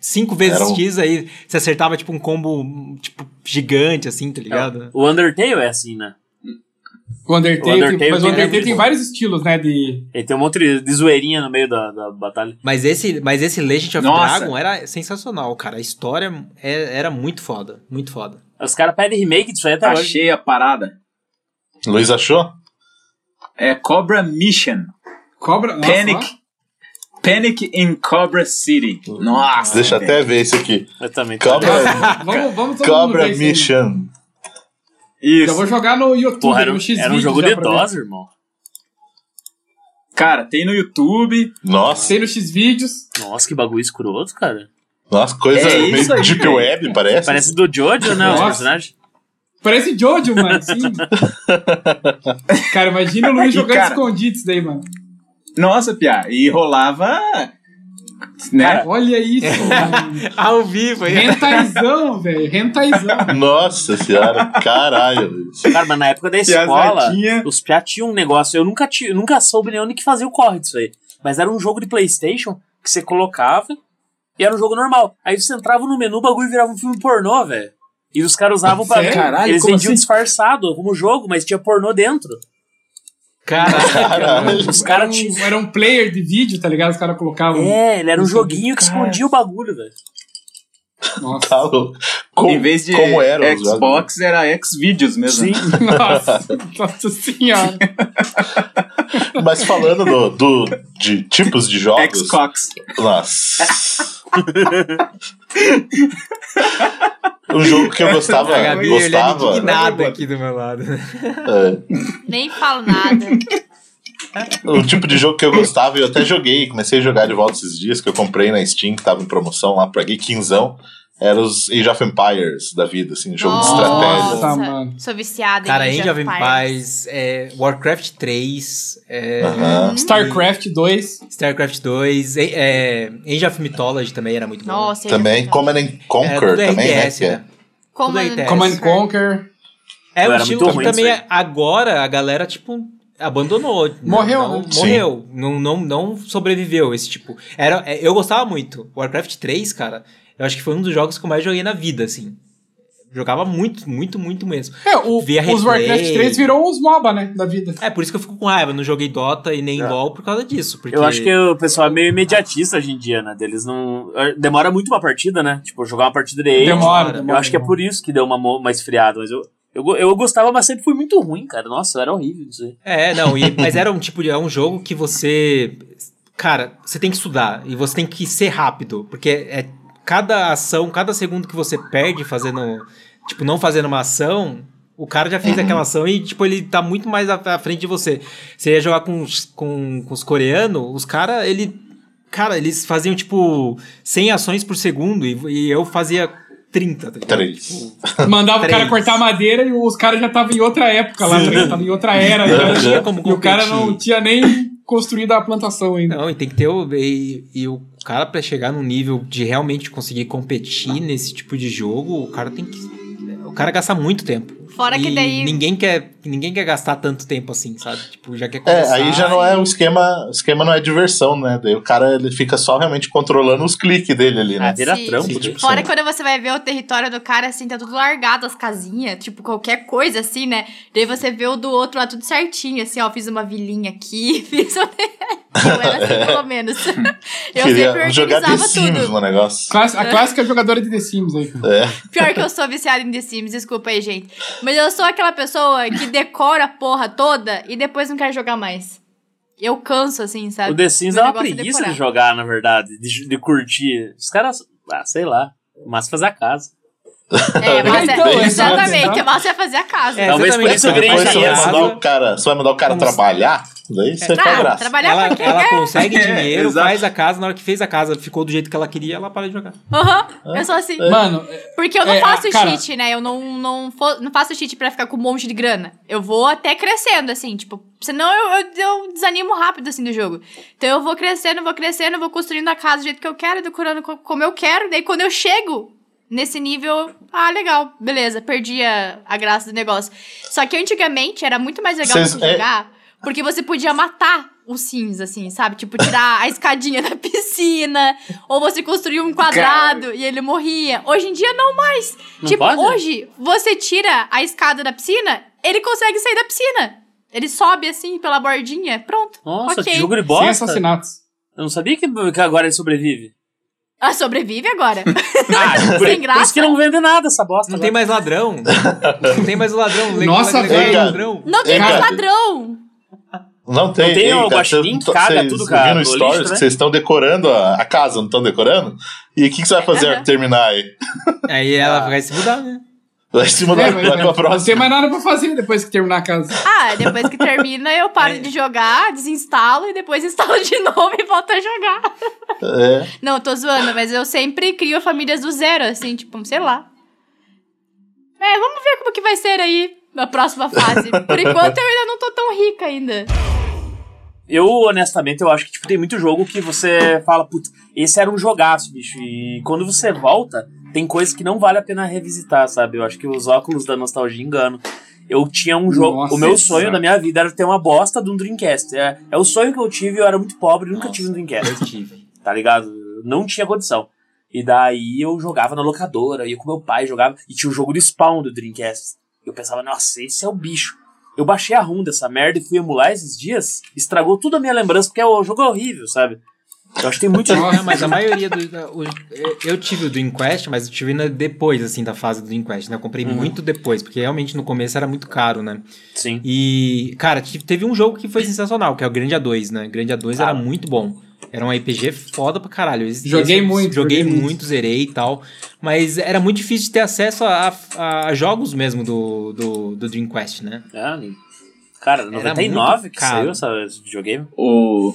cinco vezes um- X, aí você acertava, tipo, um combo, tipo, gigante, assim, tá ligado? O Undertale é assim, né? O Undertale, O Undertale tem, mas o tem- Undertale é tem muito vários estilos, né? De. Ele tem um monte de, de zoeirinha no meio da, da batalha. Mas esse, mas esse Legend of Nossa. Dragon era sensacional, cara. A história é- era muito foda, muito foda. Os caras pedem remake disso aí até hoje. Achei a parada. Luiz achou? É Cobra Mission. Cobra. Nossa, Panic. In Cobra City. Nossa. Deixa até ver isso aqui. Eu também. Cobra. Vamos, vamos todo Cobra. Mission. Isso. Eu vou jogar no YouTube, Porra, era, no um- X era um jogo de. DOS, irmão. Cara, tem no YouTube. Nossa, Tem no X vídeos. Nossa, que bagulho escroto, cara. nossa, coisa É meio aí, Deep velho. Web, parece. Parece do Jojo, né? Os Nossa. personagens. Parece Jojo, mano. Sim. cara, imagina o Luiz jogando cara- escondido isso daí, mano. Nossa, Pia. E rolava. Né? Olha isso. Ao vivo, aí. Rentaizão, velho. Rentaizão. Nossa senhora, caralho, Luiz. Cara, mas na época da escola, os piá tinham um negócio. Eu nunca, ti- nunca soube nem onde que fazia o corre disso aí. Mas era um jogo de Playstation que você colocava e era um jogo normal. Aí você entrava no menu, o bagulho virava um filme pornô, velho. E os caras usavam pra. Sério? Caralho, Eles vendiam assim? disfarçado como jogo, mas tinha pornô dentro. Caralho. Caralho. Os Era caras um, tinham. era um player de vídeo, tá ligado? Os caras colocavam. É, ele era um joguinho que cara. escondia o bagulho, velho. Nossa. Tá louco. Como, em vez de como jogos? Xbox, era Xvideos mesmo. Sim. Nossa, nossa senhora. Mas falando do, do- de tipos de jogos. Xcox. Nossa. um jogo que eu gostava. A Gabi olhando gostava indignada aqui do meu lado. é, Nem falo nada. O tipo de jogo que eu gostava, e eu até joguei, comecei a jogar de volta esses dias, que eu comprei na Steam, que tava em promoção lá, paguei quinzão. Era os Age of Empires da vida, assim, jogo de estratégia. Nossa, mano. Sou viciada Cara, em Age of Empires, é, Warcraft 3, é, Aham. StarCraft 2. StarCraft 2, é, é, Age of Mythology também era muito bom. Nossa, Também, Command and Conquer tudo também, né? RTS, que é- né? RTS. Command Conquer. É um era estilo muito que ruim também é- agora a galera, tipo, abandonou. Morreu, não, né? Morreu. Não, não, não sobreviveu esse tipo. Era, é, eu gostava muito. Warcraft 3, cara, eu acho que foi um dos jogos que eu mais joguei na vida, assim. Jogava muito, muito, muito mesmo. É, o, Via os replay. Warcraft 3 virou os MOBA, né? Da vida. É, por isso que eu fico com raiva. Não joguei Dota e nem É. LoL por causa disso. Porque... Eu acho que o pessoal é meio imediatista hoje em dia, né? Deles não. Demora muito uma partida, né? Tipo, jogar uma partida de Age. Demora, Eu Eu demora. acho que é por isso que deu uma, uma esfriada, mas eu, eu, eu gostava, mas sempre fui muito ruim, cara. Nossa, era horrível aí. É, não, e- mas era um tipo de. É um jogo que você. Cara, você tem que estudar e você tem que ser rápido. Porque é cada ação, cada segundo que você perde fazendo. Tipo, não fazendo uma ação, o cara já fez aquela ação e, tipo, ele tá muito mais à, à frente de você. Você ia jogar com, os- com, com os coreanos, os caras, ele. Cara, eles faziam, tipo, 100 ações por segundo e, e eu fazia 30. Tá ligado? Três. Mandava o cara Três. cortar madeira e os caras já estavam em outra época lá, tá ligado? Tava em outra era. já. Não tinha como e o cara não tinha nem construído a plantação ainda. Não, e tem que ter o. E, e o cara, pra chegar num nível de realmente conseguir competir nesse tipo de jogo, o cara tem que. O cara gasta muito tempo. Fora que daí- Ninguém quer, ninguém quer gastar tanto tempo assim, sabe? Tipo, já quer É, começar. aí já não é o esquema. O esquema não é diversão, né? Daí o cara ele fica só realmente controlando os cliques dele ali, Ah, né? vira Sim. trampo, Sim. tipo. Fora quando você vai ver o território do cara, assim, tá tudo largado, as casinhas, tipo, qualquer coisa, assim, né? Daí você vê o do outro lá tudo certinho, assim, ó, fiz uma vilinha aqui, fiz um... Eu era assim, pelo menos. Eu sempre Queria jogar The organizava Sims tudo. no negócio. Class- A clássica jogadora de The Sims aí. É. Pior que eu sou viciada em The Sims, desculpa aí, gente. Mas eu sou aquela pessoa que decora a porra toda e depois não quer jogar mais. Eu canso, assim, sabe? O The Sims dá uma é preguiça de jogar, na verdade, de, de curtir. Os caras, ah, sei lá, mas fazer a casa. É, mas Então, é, exatamente, o massa é fazer a casa. É, Talvez por isso você vai engenheiro. mandar o cara, você vai mandar o cara Vamos- trabalhar, daí você Ah, faz graça. trabalhar Ela, pra quê? ela consegue É, dinheiro, faz a casa, na hora que fez a casa, ficou do jeito que ela queria, ela para de jogar. Aham, eu sou assim. Mano, Porque eu não É, faço cara- cheat, né? Eu não, não, não faço cheat pra ficar com um monte de grana. Eu vou até crescendo, assim, tipo, senão eu, eu, eu desanimo rápido, assim, do jogo. Então eu vou crescendo, vou crescendo, vou construindo a casa do jeito que eu quero, decorando co- como eu quero. Daí quando eu chego nesse nível, ah, legal, beleza, perdi a, a graça do negócio. Só que antigamente era muito mais legal Cês- você é- jogar, porque você podia matar os sims, assim, sabe? Tipo, tirar a escadinha da piscina, ou você construir um quadrado e ele morria. Hoje em dia, não mais. Não tipo, pode? hoje, você tira a escada da piscina, ele consegue sair da piscina. Ele sobe, assim, pela bordinha, pronto. Nossa, ok. que jogo de sem bosta. assassinatos. Eu não sabia que, que agora ele sobrevive. Ah, sobrevive agora. Ah, por, Sem por graça. isso que não vende nada essa bosta. Não agora. tem mais ladrão. não tem mais ladrão. Nossa, velho. ladrão. Não tem Ei, mais cara. ladrão. Não tem. Não tem Ei, o guaxinim que cês- caga cês tudo, cara, viram no stories lixo, né? que vocês estão decorando a, a casa, não estão decorando? E o que, que você vai fazer pra terminar aí? Aí ela vai se mudar, né? Vai se mudar É, vai mas- pra não tem próxima. mais nada pra fazer depois que terminar a casa. Ah, depois que termina, eu paro de jogar, desinstalo e depois instalo de novo e volto a jogar. É. Não, tô zoando, mas eu sempre crio famílias do zero, assim, tipo, sei lá. É, vamos ver como que vai ser aí na próxima fase. Por enquanto eu ainda não tô tão rica ainda. Eu, honestamente, eu acho que tipo, tem muito jogo que você fala, putz, esse era um jogaço, bicho. E quando você volta, tem coisas que não vale a pena revisitar, sabe? Eu acho que os óculos da nostalgia enganam. Eu tinha um jogo. Nossa, o meu sonho da minha vida era ter uma bosta de um Dreamcast. É, é o sonho que eu tive, eu era muito pobre, nunca Nossa, tive um Dreamcast. Eu tive. tá ligado? Não tinha condição. E daí eu jogava na locadora, ia com meu pai, jogava, e tinha o jogo do Spawn do Dreamcast. Eu pensava, nossa, esse é o bicho. Eu baixei a ROM dessa merda e fui emular esses dias, estragou tudo a minha lembrança, porque o jogo é horrível, sabe? Eu acho que tem muito jogo. Não, mas a maioria do. o- eu- tive o Dreamcast, mas eu tive na- depois, assim, da fase do Dreamcast, né? Eu comprei Uhum. muito depois, porque realmente no começo era muito caro, né? Sim. E, cara, teve um jogo que foi sensacional, que é o Grande A2, né? Grande A2 era Ah. muito bom. Era um RPG foda pra caralho. Esse- Joguei esse- muito, Joguei joguei muito, muito. zerei e tal. Mas era muito difícil de ter acesso a, a- a jogos mesmo do, do, do Dreamcast, né? É, nem- cara, Era 99 muito que caro. saiu essa- esse videogame. O...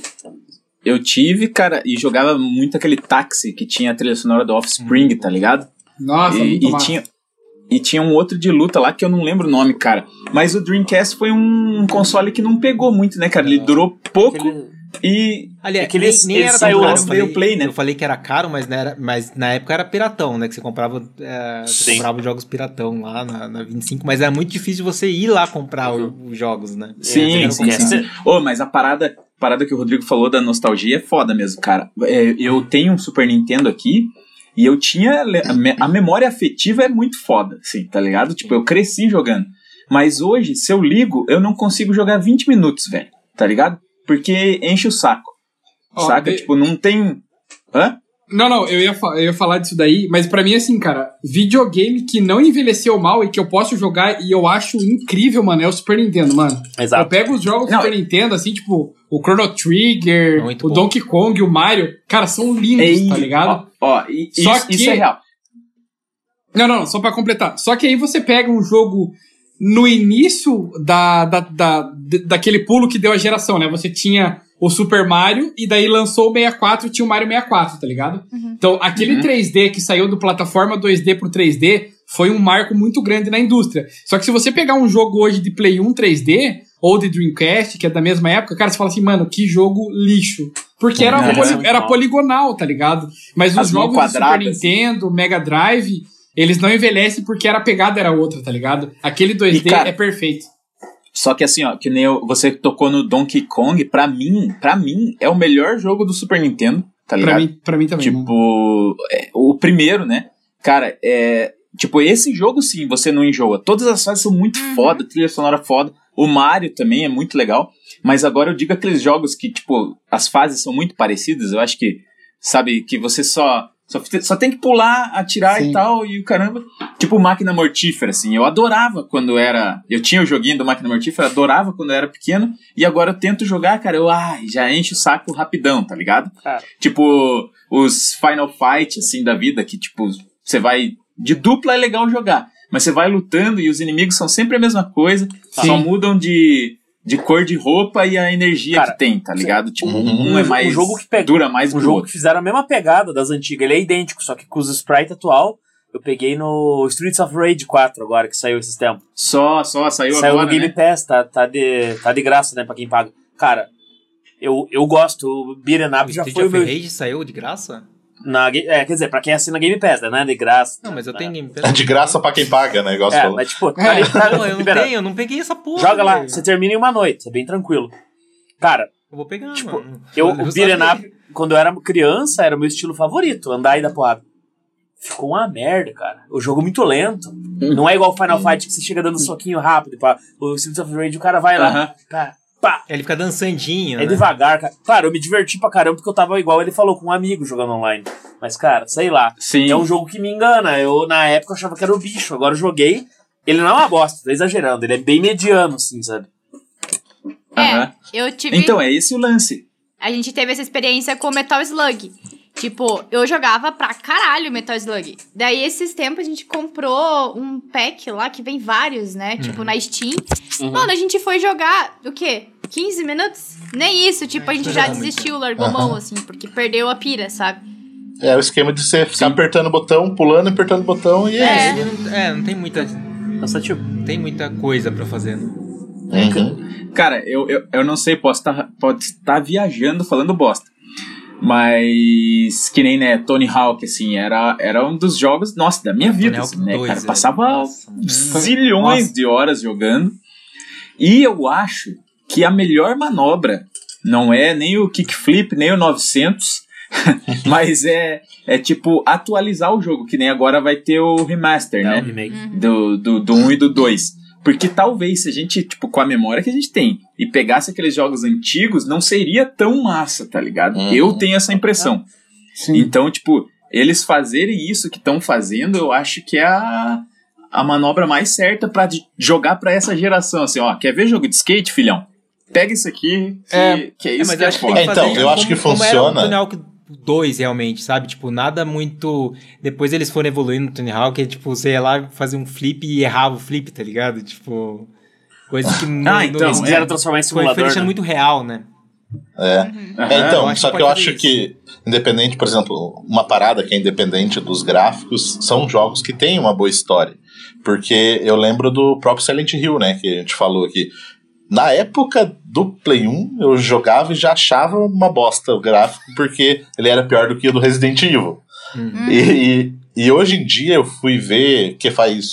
Eu tive, cara, e jogava muito aquele táxi que tinha a trilha sonora do Offspring, tá ligado? Nossa, e, muito e massa. tinha e tinha um outro de luta lá que eu não lembro o nome, cara. Mas o Dreamcast foi um console que não pegou muito, né, cara? Ele durou pouco Aquele- E Aliás, É nem, nem era saiu caro. Eu falei, Play, né? eu falei que era caro, mas, não era, mas na época era piratão, né? Que você comprava, é, você comprava os jogos piratão lá na, na 25, mas era muito difícil você ir lá comprar o- os jogos, né? Sim, Era sim, sim. Ô, mas a parada, parada que o Rodrigo falou da nostalgia é foda mesmo, cara. É, eu tenho um Super Nintendo aqui e eu tinha. A, me- a memória afetiva é muito foda, assim, tá ligado? Tipo, eu cresci jogando. Mas hoje, se eu ligo, eu não consigo jogar 20 minutos, velho. Tá ligado? Porque enche o saco. Ó, saca? de- Tipo, não tem. Hã? Não, não, eu ia, eu ia falar disso daí, mas pra mim, assim, cara, videogame que não envelheceu mal e que eu posso jogar e eu acho incrível, mano, é o Super Nintendo, mano. Eu Exato. pego os jogos do Super Nintendo, assim, tipo, o Chrono Trigger, Muito o bom. Donkey Kong, o Mario, cara, são lindos, Ei, tá ligado? Ó, ó, e- Só isso, que- isso é real. Não, não, só pra completar. Só que aí você pega um jogo no início da, da, da, daquele pulo que deu a geração, né? Você tinha o Super Mario e daí lançou o 64 e tinha o Mario 64, tá ligado? Então, aquele Uhum. 3D que saiu do plataforma 2D pro 3D foi um marco muito grande na indústria. Só que se você pegar um jogo hoje de Play 1 3D ou de Dreamcast, que é da mesma época, cara, você fala assim, mano, que jogo lixo. Porque era, Não, poli- era poligonal, tá ligado? Mas os As mãos jogos do Super quadradas. Nintendo, Mega Drive, eles não envelhecem porque era a pegada era outra, tá ligado? Aquele 2D E, cara, é perfeito. Só que assim, ó, que nem eu- você tocou no Donkey Kong, pra mim, pra mim, é o melhor jogo do Super Nintendo, tá ligado? Pra mim, pra mim também. Tipo, é, o primeiro, né? Cara, é. Tipo, esse jogo sim, você não enjoa. Todas as fases são muito foda, trilha sonora foda. O Mario também é muito legal. Mas agora eu digo aqueles jogos que, tipo, as fases são muito parecidas. Eu acho que, sabe, que você só. Só, só tem que pular, atirar Sim. e tal, e o caramba. Tipo, máquina mortífera, assim. Eu adorava quando era. Eu tinha o joguinho do máquina mortífera, adorava quando eu era pequeno. E agora eu tento jogar, cara, eu ai, já enche o saco rapidão, tá ligado? Cara. Tipo, os Final Fight, assim, da vida, que, tipo, você vai. De dupla é legal jogar. Mas você vai lutando e os inimigos são sempre a mesma coisa. Só Sim. mudam de, de cor de roupa e a energia Cara, que tem, tá ligado? Tipo, Uhum. um é Um mais. jogo que pega- dura mais Um jogo outro. que fizeram a mesma pegada das antigas. Ele é idêntico, só que com os sprite atual. Eu peguei no Streets of Rage 4 agora, que saiu esses tempos. Só, só, saiu, Saiu agora. no Game né? Pass, tá, tá, de, tá de graça, né, pra quem paga. Cara, eu, eu gosto. O Beat'em Up já Street foi o of meu... Rage saiu de graça? Na, é, quer dizer, pra quem assina Game Pass, né, não é de graça. Não, mas eu né? tenho Game É Pass. de graça pra quem paga, né? Igual É, falou. mas tipo, tá, ali- tá Não, eu não tenho, eu não peguei essa porra. Joga lá, velho. você termina em uma noite, é bem tranquilo. Cara, Eu vou pegar, Tipo, mano. eu, Eu o. Beat'em Up, quando eu era criança, era o meu estilo favorito, andar e dar porrada. Ficou uma merda, cara. O jogo é muito lento. Não é igual Final Fight que você chega dando soquinho rápido. Pá. O Streets of Rage, o cara vai lá, Aham. pá, pá. Ele fica dançandinho, É né? devagar, cara. Claro, eu me diverti pra caramba porque eu tava igual ele falou, com um amigo jogando online. Mas, cara, sei lá. Sim. É um jogo que me engana. Eu, na época, achava que era o bicho. Agora eu joguei. Ele não é uma bosta, tô exagerando. Ele é bem mediano, assim, sabe? É, eu tive. Então, é esse o lance. A gente teve essa experiência com Metal Slug. Tipo, eu jogava pra caralho Metal Slug. Daí, esses tempos, a gente comprou um pack lá que vem vários, né? Tipo, na Steam. Mano, a gente foi jogar, o quê? 15 minutos? Nem isso. Tipo, a gente já desistiu, largou mão, assim, porque perdeu a pira, sabe? É o esquema de você ficar apertando o botão, pulando, apertando o botão e é, É. isso. É, não tem muita, não tem muita coisa pra fazer, né? Uhum. Cara, eu, eu, eu não sei, posso estar pode estar viajando falando bosta. Mas que nem, né, Tony Hawk, assim, era, era um dos jogos, nossa, da minha vida, Tony assim, né, 2, cara? é. Passava Nossa, zilhões Nossa. de horas jogando. E eu acho que a melhor manobra não é nem o kickflip, nem o 900, mas é, é tipo atualizar o jogo, que nem agora vai ter o remaster, É, né? o remake. do, do, do 1 e do 2. Porque talvez se a gente, tipo, com a memória que a gente tem e pegasse aqueles jogos antigos, não seria tão massa, tá ligado? Uhum. Eu tenho essa impressão. Sim. Então, tipo, eles fazerem isso que estão fazendo, eu acho que é a, a manobra mais certa pra de- jogar pra essa geração. Assim, ó, quer ver jogo de skate, filhão? Pega isso aqui, que É, é, que é isso mas que eu é acho que que É, então, eu acho que como era o funciona. Tony Hawk 2, realmente, sabe? Tipo, nada muito... Depois eles foram evoluindo no Tony Hawk, tipo, você ia lá fazer um flip e errava o flip, tá ligado? Tipo... Coisa que não, Ah, então, não, Eles é. quiseram transformar em foi, foi simulador, deixando né? muito real, né? É. Aham. É, então, acho só que eu acho que, independente, por exemplo, uma parada que é independente dos gráficos, são jogos que têm uma boa história. Porque eu lembro do próprio Silent Hill, né, que a gente falou aqui. na época do Play 1, eu jogava e já achava uma bosta o gráfico, porque ele era pior do que o do Resident Evil. Uhum. E, e, e hoje em dia eu fui ver, que faz,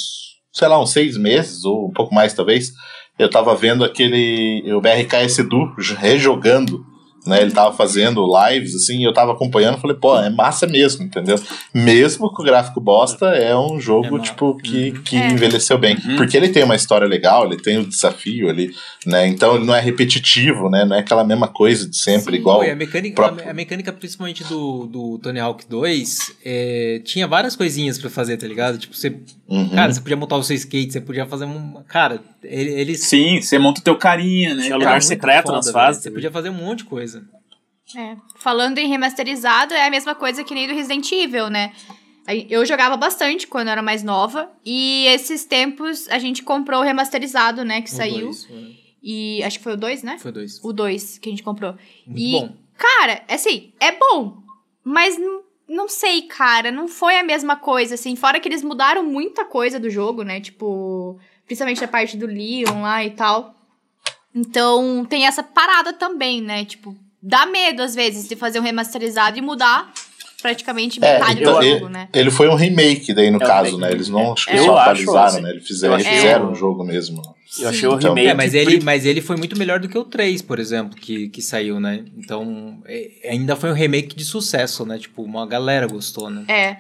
sei lá, uns seis meses, ou um pouco mais talvez, eu tava vendo aquele, o BRKS Edu rejogando né? Ele tava fazendo lives, assim, e eu tava acompanhando, falei, pô, é massa mesmo, entendeu? Mesmo com o gráfico bosta, é um jogo, É tipo, que, que É. envelheceu bem. Uhum. Porque ele tem uma história legal, ele tem o desafio ali, né? Então ele não é repetitivo, né? Não é aquela mesma coisa de sempre, Sim. igual. E a mecânica, próprio- a, mecânica principalmente do, do Tony Hawk 2 é, tinha várias coisinhas pra fazer, tá ligado? Tipo, você, Uhum. cara, você podia montar o seu skate, você podia fazer um. Cara, ele- eles. Sim, você monta o teu carinha, né? Tinha lugar secreto nas velho. fases Você podia fazer um monte de coisa. É. Falando em remasterizado, é a mesma coisa que nem do Resident Evil, né? Eu jogava bastante quando eu era mais nova. E esses tempos a gente comprou o remasterizado, né? Que O saiu. dois, é. E acho que foi o 2, né? Foi dois. O 2 que a gente comprou. Muito e, bom. Cara, assim, é bom. Mas não, não sei, cara. Não foi a mesma coisa, assim. Fora que eles mudaram muita coisa do jogo, né? Tipo, principalmente a parte do Leon lá e tal. Então, tem essa parada também, né? Tipo, dá medo às vezes de fazer um remasterizado e mudar praticamente É, metade então, do ele, jogo, né? ele foi um remake daí no É caso, remake. né? Eles não acho que É. só atualizaram, assim, né? Eles fizeram, achei fizeram o- um jogo mesmo. Eu achei Sim. o Então- remake. É, mas ele, mas ele foi muito melhor do que o 3, por exemplo, que, que saiu, né? Então, é- ainda foi um remake de sucesso, né? Tipo, uma galera gostou, né? É.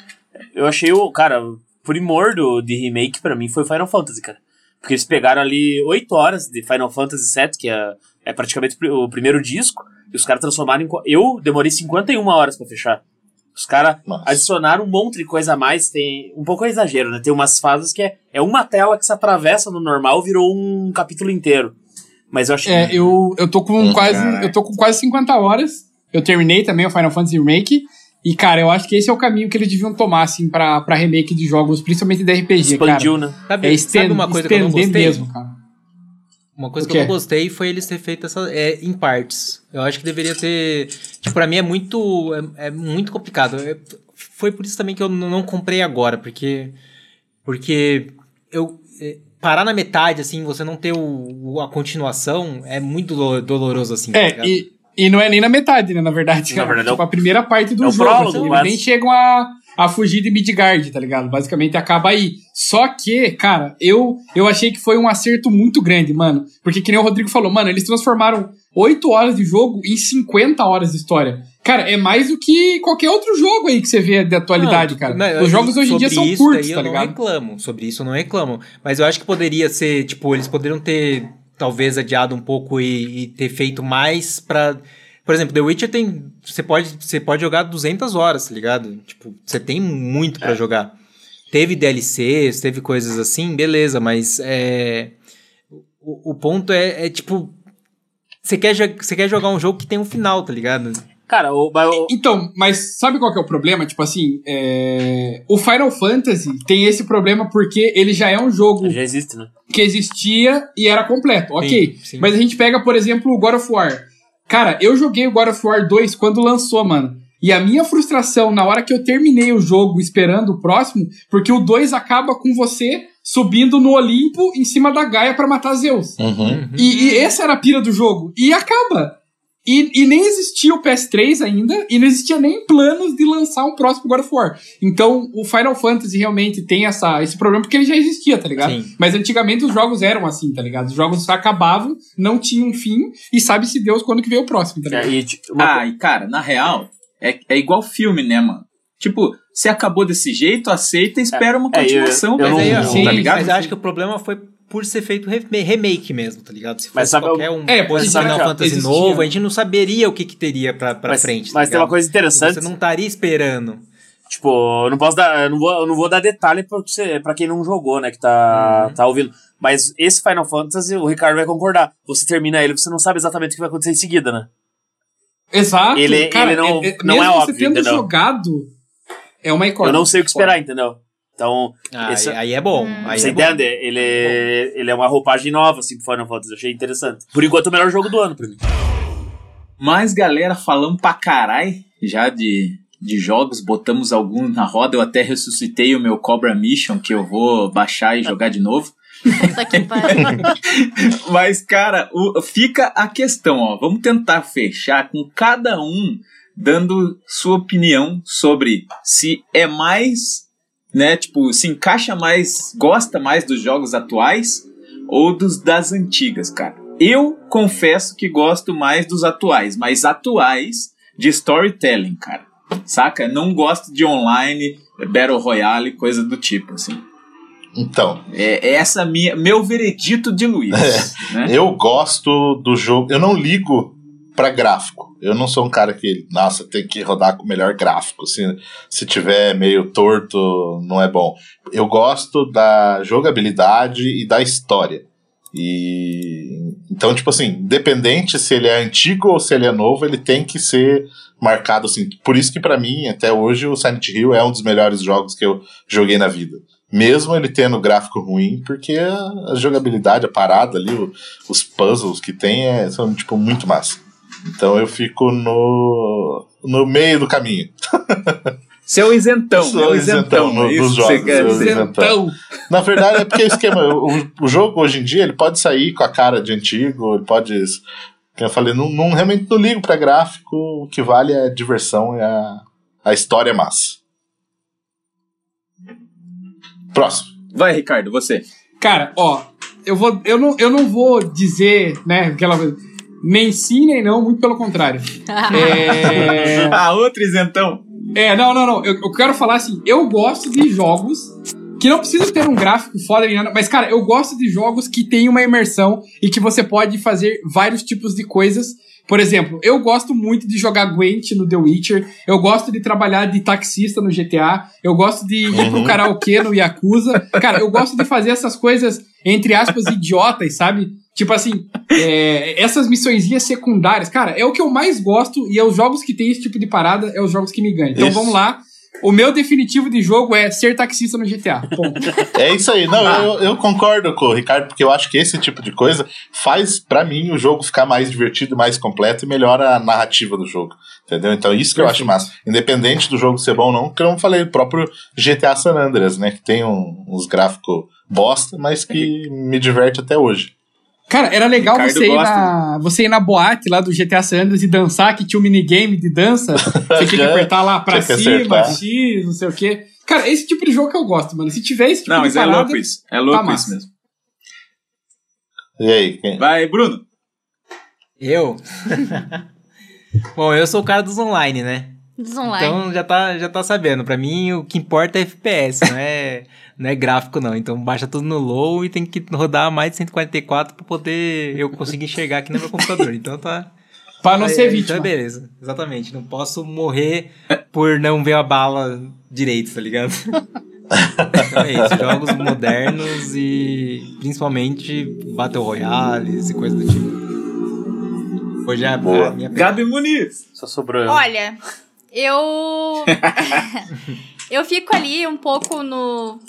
Eu achei o. Cara, o primor do, de remake pra mim foi Final Fantasy, cara. Porque eles pegaram ali 8 horas de Final Fantasy VII, que é, é praticamente o primeiro disco, e os caras transformaram em. Eu demorei 51 horas pra fechar. Os caras adicionaram um monte de coisa a mais. Tem um pouco é exagero, né? Tem umas fases que é, é uma tela que se atravessa no normal, virou um capítulo inteiro. Mas eu achei. É, eu, eu tô com Hum, quase. caralho. Eu tô com quase 50 horas. Eu terminei também o Final Fantasy Remake. E, cara, eu acho que esse é o caminho que eles deviam tomar, assim, pra, pra remake de jogos, principalmente da RPG, expandiu, cara. né? Sabe, É estend, sabe uma coisa que eu não gostei? mesmo, cara. Uma coisa que eu não gostei foi eles ter feito essa é, em partes. Eu acho que deveria ter. Tipo, pra mim é muito. É, é muito complicado. É- foi por isso também que eu não comprei agora, porque. Porque eu. é, parar na metade, assim, você não ter o, o- a continuação é muito dolo- doloroso, assim. tá É, ligado? e, e não é nem na metade, né, na verdade. Na verdade, é tipo, o- a primeira parte do é jogo. prólogo, assim, eles nem chegam a, a fugir de Midgard, tá ligado? Basicamente acaba aí. Só que, cara, eu, eu achei que foi um acerto muito grande, mano. Porque, que nem o Rodrigo falou, mano, eles transformaram 8 horas de jogo em 50 horas de história. Cara, é mais do que qualquer outro jogo aí que você vê de atualidade, Não, cara. não, Os jogos hoje em dia são isso curtos, tá eu não ligado? reclamo. Sobre isso eu não reclamo. Mas eu acho que poderia ser, tipo, eles poderiam ter talvez adiado um pouco e, e ter feito mais pra. Por exemplo, The Witcher tem. Você pode, você pode jogar 200 horas, tá ligado? Tipo, você tem muito É. pra jogar. Teve DLCs, teve coisas assim, beleza, mas é. O, o ponto é, é, tipo. Você quer, você quer jogar um jogo que tem um final, tá ligado? Cara, o- Então, mas sabe qual que é o problema? Tipo assim, é, o Final Fantasy tem esse problema porque ele já é um jogo já existe, né? que existia e era completo, ok. Sim, sim. Mas a gente pega, por exemplo, o God of War. Cara, eu joguei o God of War 2 quando lançou, mano. E a minha frustração na hora que eu terminei o jogo esperando o próximo, porque o 2 acaba com você subindo no Olimpo em cima da Gaia pra matar Zeus. Uhum. E, e essa era a pira do jogo. E acaba. E, e nem existia o PS3 ainda, e não existia nem planos de lançar um próximo God of War. Então, o Final Fantasy realmente tem essa, esse problema porque ele já existia, tá ligado? Sim. Mas antigamente os jogos eram assim, tá ligado? Os jogos acabavam, não tinham fim, e sabe-se Deus quando que veio o próximo, tá ligado? É, e, tipo, uma- Ah, e cara, na real, é, é igual filme, né, mano? Tipo, se acabou desse jeito, aceita e espera uma É, eu- continuação, eu velho. não- Mas aí, ó, Sim, tá ligado? Mas eu acho que o problema foi por ser feito re- remake mesmo, tá ligado? Se fosse Mas sabe qualquer um É, fosse existia- Final Fantasy existia. novo, a gente não saberia o que, que teria pra, pra mas, frente. tá mas tem uma coisa interessante. Você não estaria esperando. Tipo, eu não posso dar. Eu não vou, eu não vou dar detalhe pra, você, pra quem não jogou, né? Que tá, Uhum. tá ouvindo. Mas esse Final Fantasy, o Ricardo vai concordar. Você termina ele, você não sabe exatamente o que vai acontecer em seguida, né? Exato. Ele- cara, ele não- é- é- não é mesmo óbvio, você tendo entendeu? jogado, é uma Eu incógnita. não sei o que esperar, entendeu? Então, Ah, Esse- aí, aí é bom. Hum. Aí você é bom. entende? Ele, ele é uma roupagem nova, assim, pro Final Fantasy. Achei interessante. Por enquanto, o melhor jogo do ano pra mim. Mas, galera, falamos pra carai já de, de jogos, botamos alguns na roda. Eu até ressuscitei o meu Cobra Mission, que eu vou baixar e jogar de novo. Mas, cara, o- fica a questão, ó. Vamos tentar fechar com cada um dando sua opinião sobre se é mais, né, tipo, se encaixa mais, gosta mais dos jogos atuais ou dos das antigas, cara. Eu confesso que gosto mais dos atuais, mas atuais de storytelling, cara. Saca? Não gosto de online, Battle Royale, coisa do tipo, assim. Então, É essa minha, meu veredito de Luiz. né? eu gosto do jogo. Eu não ligo pra gráfico. Eu não sou um cara que, nossa, tem que rodar com o melhor gráfico. Se, se tiver meio torto, não é bom. Eu gosto da jogabilidade e da história. E então, tipo assim, independente se ele é antigo ou se ele é novo, ele tem que ser marcado assim. Por isso que pra mim, até hoje, o Silent Hill é um dos melhores jogos que eu joguei na vida. Mesmo ele tendo gráfico ruim, porque a, a jogabilidade, a parada ali, o- os puzzles que tem é, são, tipo, muito massa. Então eu fico no, no meio do caminho. Seu isentão, Sou é o isentão isentão, no- é isso dos você jogos, dizer. isentão. Então, Na verdade, é porque o esquema, o, o jogo hoje em dia, ele pode sair com a cara de antigo, ele pode. Como eu falei, não, não- realmente não ligo pra gráfico, o que vale é a diversão e a, a história é massa. Próximo. Vai, Ricardo, você. cara, ó, eu vou, eu não, eu não vou dizer, né, aquela nem sim nem não, muito pelo contrário. É, Ah, outro isentão. é não, não, não. Eu, eu quero falar assim, eu gosto de jogos que não precisam ter um gráfico foda nem nada, mas cara, eu gosto de jogos que tem uma imersão e que você pode fazer vários tipos de coisas. Por exemplo, eu gosto muito de jogar Gwent no The Witcher, eu gosto de trabalhar de taxista no GTA, eu gosto de ir pro Uhum. karaokê no Yakuza. Cara, eu gosto de fazer essas coisas, entre aspas, idiotas, sabe? Tipo assim, é, essas missõezinhas secundárias, cara, é o que eu mais gosto e é os jogos que tem esse tipo de parada, é os jogos que me ganham. Então Isso. vamos lá. O meu definitivo de jogo é ser taxista no GTA. Ponto. É isso aí. Não, eu, eu concordo com o Ricardo, porque eu acho que esse tipo de coisa faz, pra mim, o jogo ficar mais divertido, mais completo e melhora a narrativa do jogo. Entendeu? Então, isso que eu acho massa. Independente do jogo ser bom ou não, que eu não falei, o próprio GTA San Andreas, né? Que tem um- uns gráficos bosta, mas que me diverte até hoje. Cara, era legal Ricardo você ir, gosta. na, você ir na boate lá do GTA San Andreas e dançar, que tinha um minigame de dança. Você tinha que apertar lá pra cima. X, não sei o quê. Cara, esse tipo de jogo que eu gosto, mano. Se tiver esse tipo Não, de mas é louco isso. É louco tá isso mesmo. E aí? Quem? Vai, Bruno. Eu? Bom, eu sou o cara dos online, né? Dos online. Então já tá, já tá sabendo. Pra mim, o que importa é FPS, não é, não é gráfico, não. Então baixa tudo no low e tem que rodar mais de 144 pra poder eu conseguir enxergar aqui no meu computador. Então tá. Pra não Aí, ser vítima. Então, beleza. Exatamente. Não posso morrer por não ver a bala direito, tá ligado? então é isso. Jogos modernos e principalmente Battle Royales e coisa do tipo. Hoje é a minha Gabi Muniz. Só sobrou eu. Olha, eu. eu fico ali um pouco no.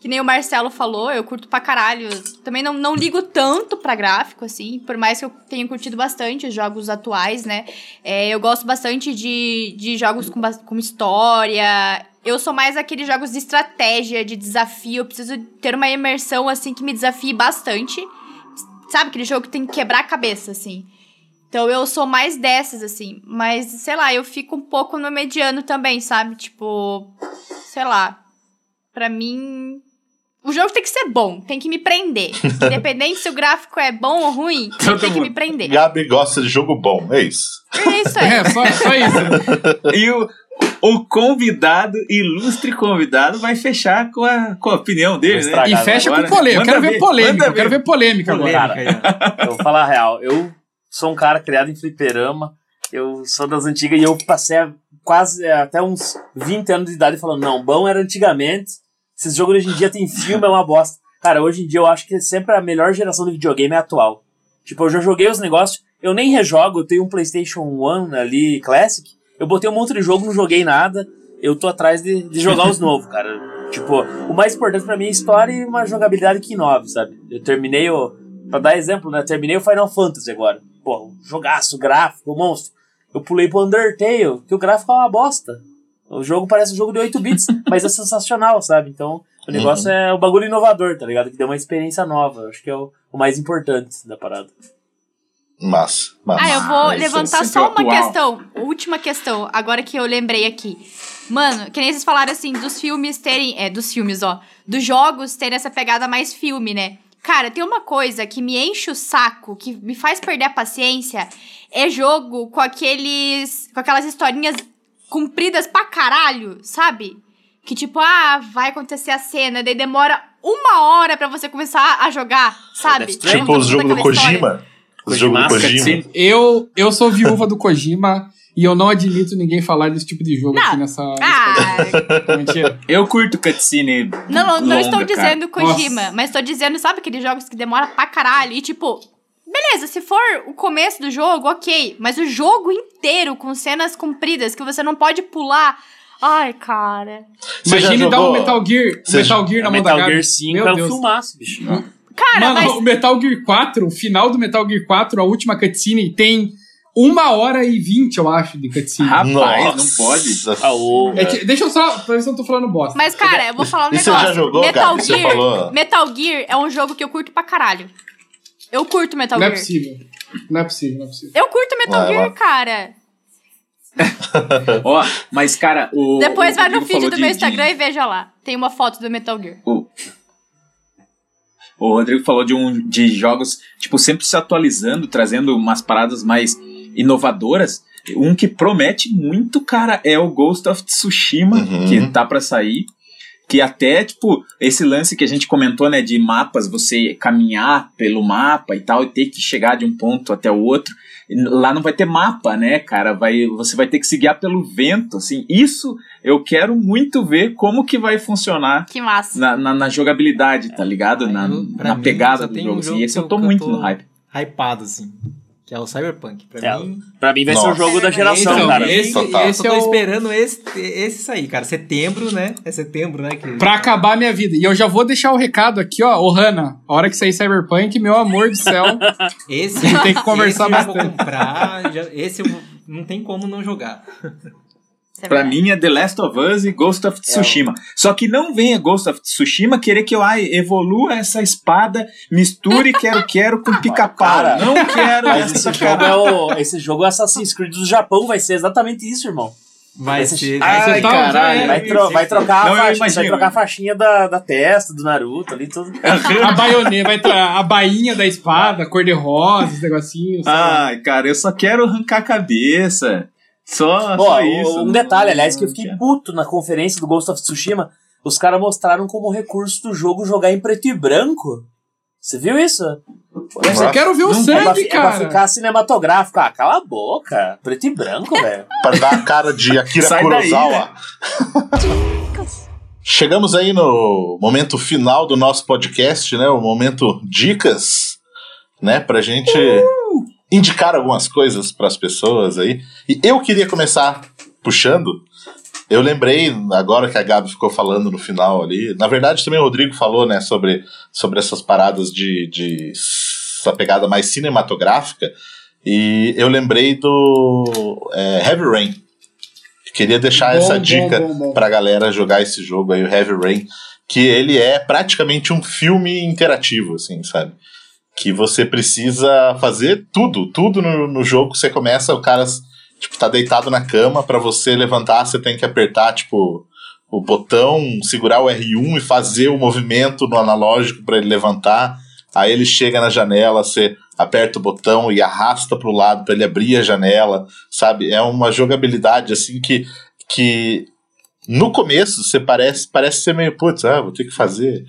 Que nem o Marcelo falou, eu curto pra caralho. Também não, não ligo tanto pra gráfico, assim, por mais que eu tenha curtido bastante os jogos atuais, né? É, eu gosto bastante de, de jogos com, com história. Eu sou mais aqueles jogos de estratégia, de desafio. Eu preciso ter uma imersão, assim, que me desafie bastante. Sabe, aquele jogo que tem que quebrar a cabeça, assim. Então eu sou mais dessas, assim. Mas, sei lá, eu fico um pouco no mediano também, sabe? Tipo, sei lá. Pra mim. O jogo tem que ser bom, tem que me prender. Independente se o gráfico é bom ou ruim, tem que me prender. Gabi gosta de jogo bom, é isso. É isso aí. É, só, só isso. E o, o convidado, ilustre convidado, vai fechar com a, com a opinião dele, né? E fecha agora. com polêmica. Eu quero Manda ver polêmica. Eu quero ver polêmica agora. polêmica aí, ó. Eu vou falar a real. Eu sou um cara criado em fliperama. Eu sou das antigas e eu passei quase é, até uns 20 anos de idade falando, não, bom era antigamente. Esses jogos hoje em dia tem filme, é uma bosta. Cara, hoje em dia eu acho que sempre a melhor geração de videogame é atual. Tipo, eu já joguei os negócios, eu nem rejogo, eu tenho um PlayStation 1 ali, Classic. Eu botei um monte de jogo, não joguei nada. Eu tô atrás de, de jogar os novos, cara. Tipo, o mais importante pra mim é história e uma jogabilidade que inove, sabe? Eu terminei o. Pra dar exemplo, né? Terminei o Final Fantasy agora. Pô, um jogaço, gráfico, monstro. Eu pulei pro Undertale, que o gráfico é uma bosta. O jogo parece um jogo de 8 bits, mas é sensacional, sabe? Então, o negócio é o bagulho inovador, tá ligado? Que deu uma experiência nova. Acho que é o, o mais importante da parada. Massa, massa. Ah, eu vou é levantar só uma atual. questão. Última questão, agora que eu lembrei aqui. Mano, que nem vocês falaram assim, dos filmes terem. É, dos filmes, ó. Dos jogos terem essa pegada mais filme, né? Cara, tem uma coisa que me enche o saco, que me faz perder a paciência, é jogo com aqueles. com aquelas historinhas compridas pra caralho, sabe? Que tipo, ah, vai acontecer a cena, daí demora uma hora pra você começar a jogar, sabe? Tipo os jogos do Aquela história. Kojima. Eu, eu sou viúva do Kojima e eu não admito ninguém falar desse tipo de jogo Não. aqui nessa. Ah, nessa- Mentira. Eu curto cutscene. Não, não, não longa, estou cara. dizendo Kojima, mas estou dizendo, sabe aqueles jogos que demora pra caralho? E tipo, beleza, se for o começo do jogo, ok. Mas o jogo inteiro com cenas compridas que você não pode pular. Ai, cara. Imagine dar um Metal Gear, um Metal Gear na mão da Metal. Gear 5 Meu é um filmaço, bicho. Cara, Mano, mas. o Metal Gear 4, o final do Metal Gear 4, a última cutscene, tem uma hora e vinte, eu acho, de cutscene. Rapaz, Nossa. não pode. O- É que- deixa eu só, pra ver se eu não tô falando bosta. Mas, cara, eu vou falar um E você negócio. já jogou, Metal? Você Gear. falou- Metal Gear é um jogo que eu curto pra caralho. Eu curto Metal não é Gear. possível. Não é possível, não é possível. Eu curto Metal Ah, Gear, cara. Ó, mas, cara, o. Depois o vai no feed do de- meu de- Instagram e veja lá. Tem uma foto do Metal Gear. O, o Rodrigo falou de, um, de jogos, tipo, sempre se atualizando, trazendo umas paradas mais inovadoras. Um que promete muito, cara, é o Ghost of Tsushima, Uhum. que tá pra sair. Que até, tipo, esse lance que a gente comentou, né, de mapas, você caminhar pelo mapa e tal, e ter que chegar de um ponto até o outro. Lá não vai ter mapa, né, cara? Vai, você vai ter que se guiar pelo vento, assim. Isso eu quero muito ver como que vai funcionar Que massa. na, na, na jogabilidade, tá ligado? Na, pra na mim, pegada do jogo. um assim. jogo E esse eu tô eu muito tô- no hype. Hypado, assim. Que é o Cyberpunk. Pra É, mim. Pra mim vai ser o Nossa. jogo da geração, Então, cara. esse, Total. esse eu é tô o... esperando esse, esse sair, cara. Setembro, né? É setembro, né? Que... Pra acabar a minha vida. E eu já vou deixar o recado aqui, ó. Ô, Hanna, a hora que sair Cyberpunk, meu amor do céu. Esse Tem que conversar esse eu vou bastante. comprar. já- esse eu vou- não tem como não jogar. É Pra mim é The Last of Us e Ghost of Tsushima. Só que não venha Ghost of Tsushima querer que eu ai, evolua essa espada, misture quero quero com pica-pau. Cara, Não quero Mas essa esse jogo, é o, esse jogo é Assassin's Creed do Japão, vai ser exatamente isso, irmão. Vai Esse- ser. Ai, Então, já caralho. Vai, tro- vai trocar, Não, a imagino. vai trocar a faixinha da, da testa, do Naruto ali, tudo. A baioneta, vai a bainha da espada, cor de rosa, os negocinhos. Ai, cara, eu só quero arrancar a cabeça. Só, Ó, só o- isso. um detalhe, aliás, que eu fiquei quero. puto na conferência do Ghost of Tsushima. Os caras mostraram como recurso do jogo jogar em preto e branco. Você viu isso? Eu só quero ver o Não, É pra, sangue, é pra cara. ficar cinematográfico. Ah, cala a boca. Preto e branco, velho. Pra dar a cara de Akira Sai daí, Kurosawa. Chegamos aí no momento final do nosso podcast, né? O momento dicas, né? Pra gente indicar algumas coisas pras pessoas aí. E eu queria começar puxando. Eu lembrei, agora que a Gabi ficou falando no final ali. Na verdade, também o Rodrigo falou, né? Sobre, sobre essas paradas de, de. essa pegada mais cinematográfica. E eu lembrei do é, Heavy Rain. Queria deixar Bom, essa bom, dica bom. pra galera jogar esse jogo aí, o Heavy Rain, que ele é praticamente um filme interativo, assim, sabe? Que você precisa fazer tudo, tudo no, no jogo. Você começa, o cara tipo, tá deitado na cama, pra você levantar, você tem que apertar, tipo, o botão, segurar o R1 e fazer o movimento no analógico pra ele levantar. Aí ele chega na janela, você aperta o botão e arrasta pro lado pra ele abrir a janela, sabe? É uma jogabilidade assim que, que no começo você parece, parece ser meio, putz, ah, vou ter que fazer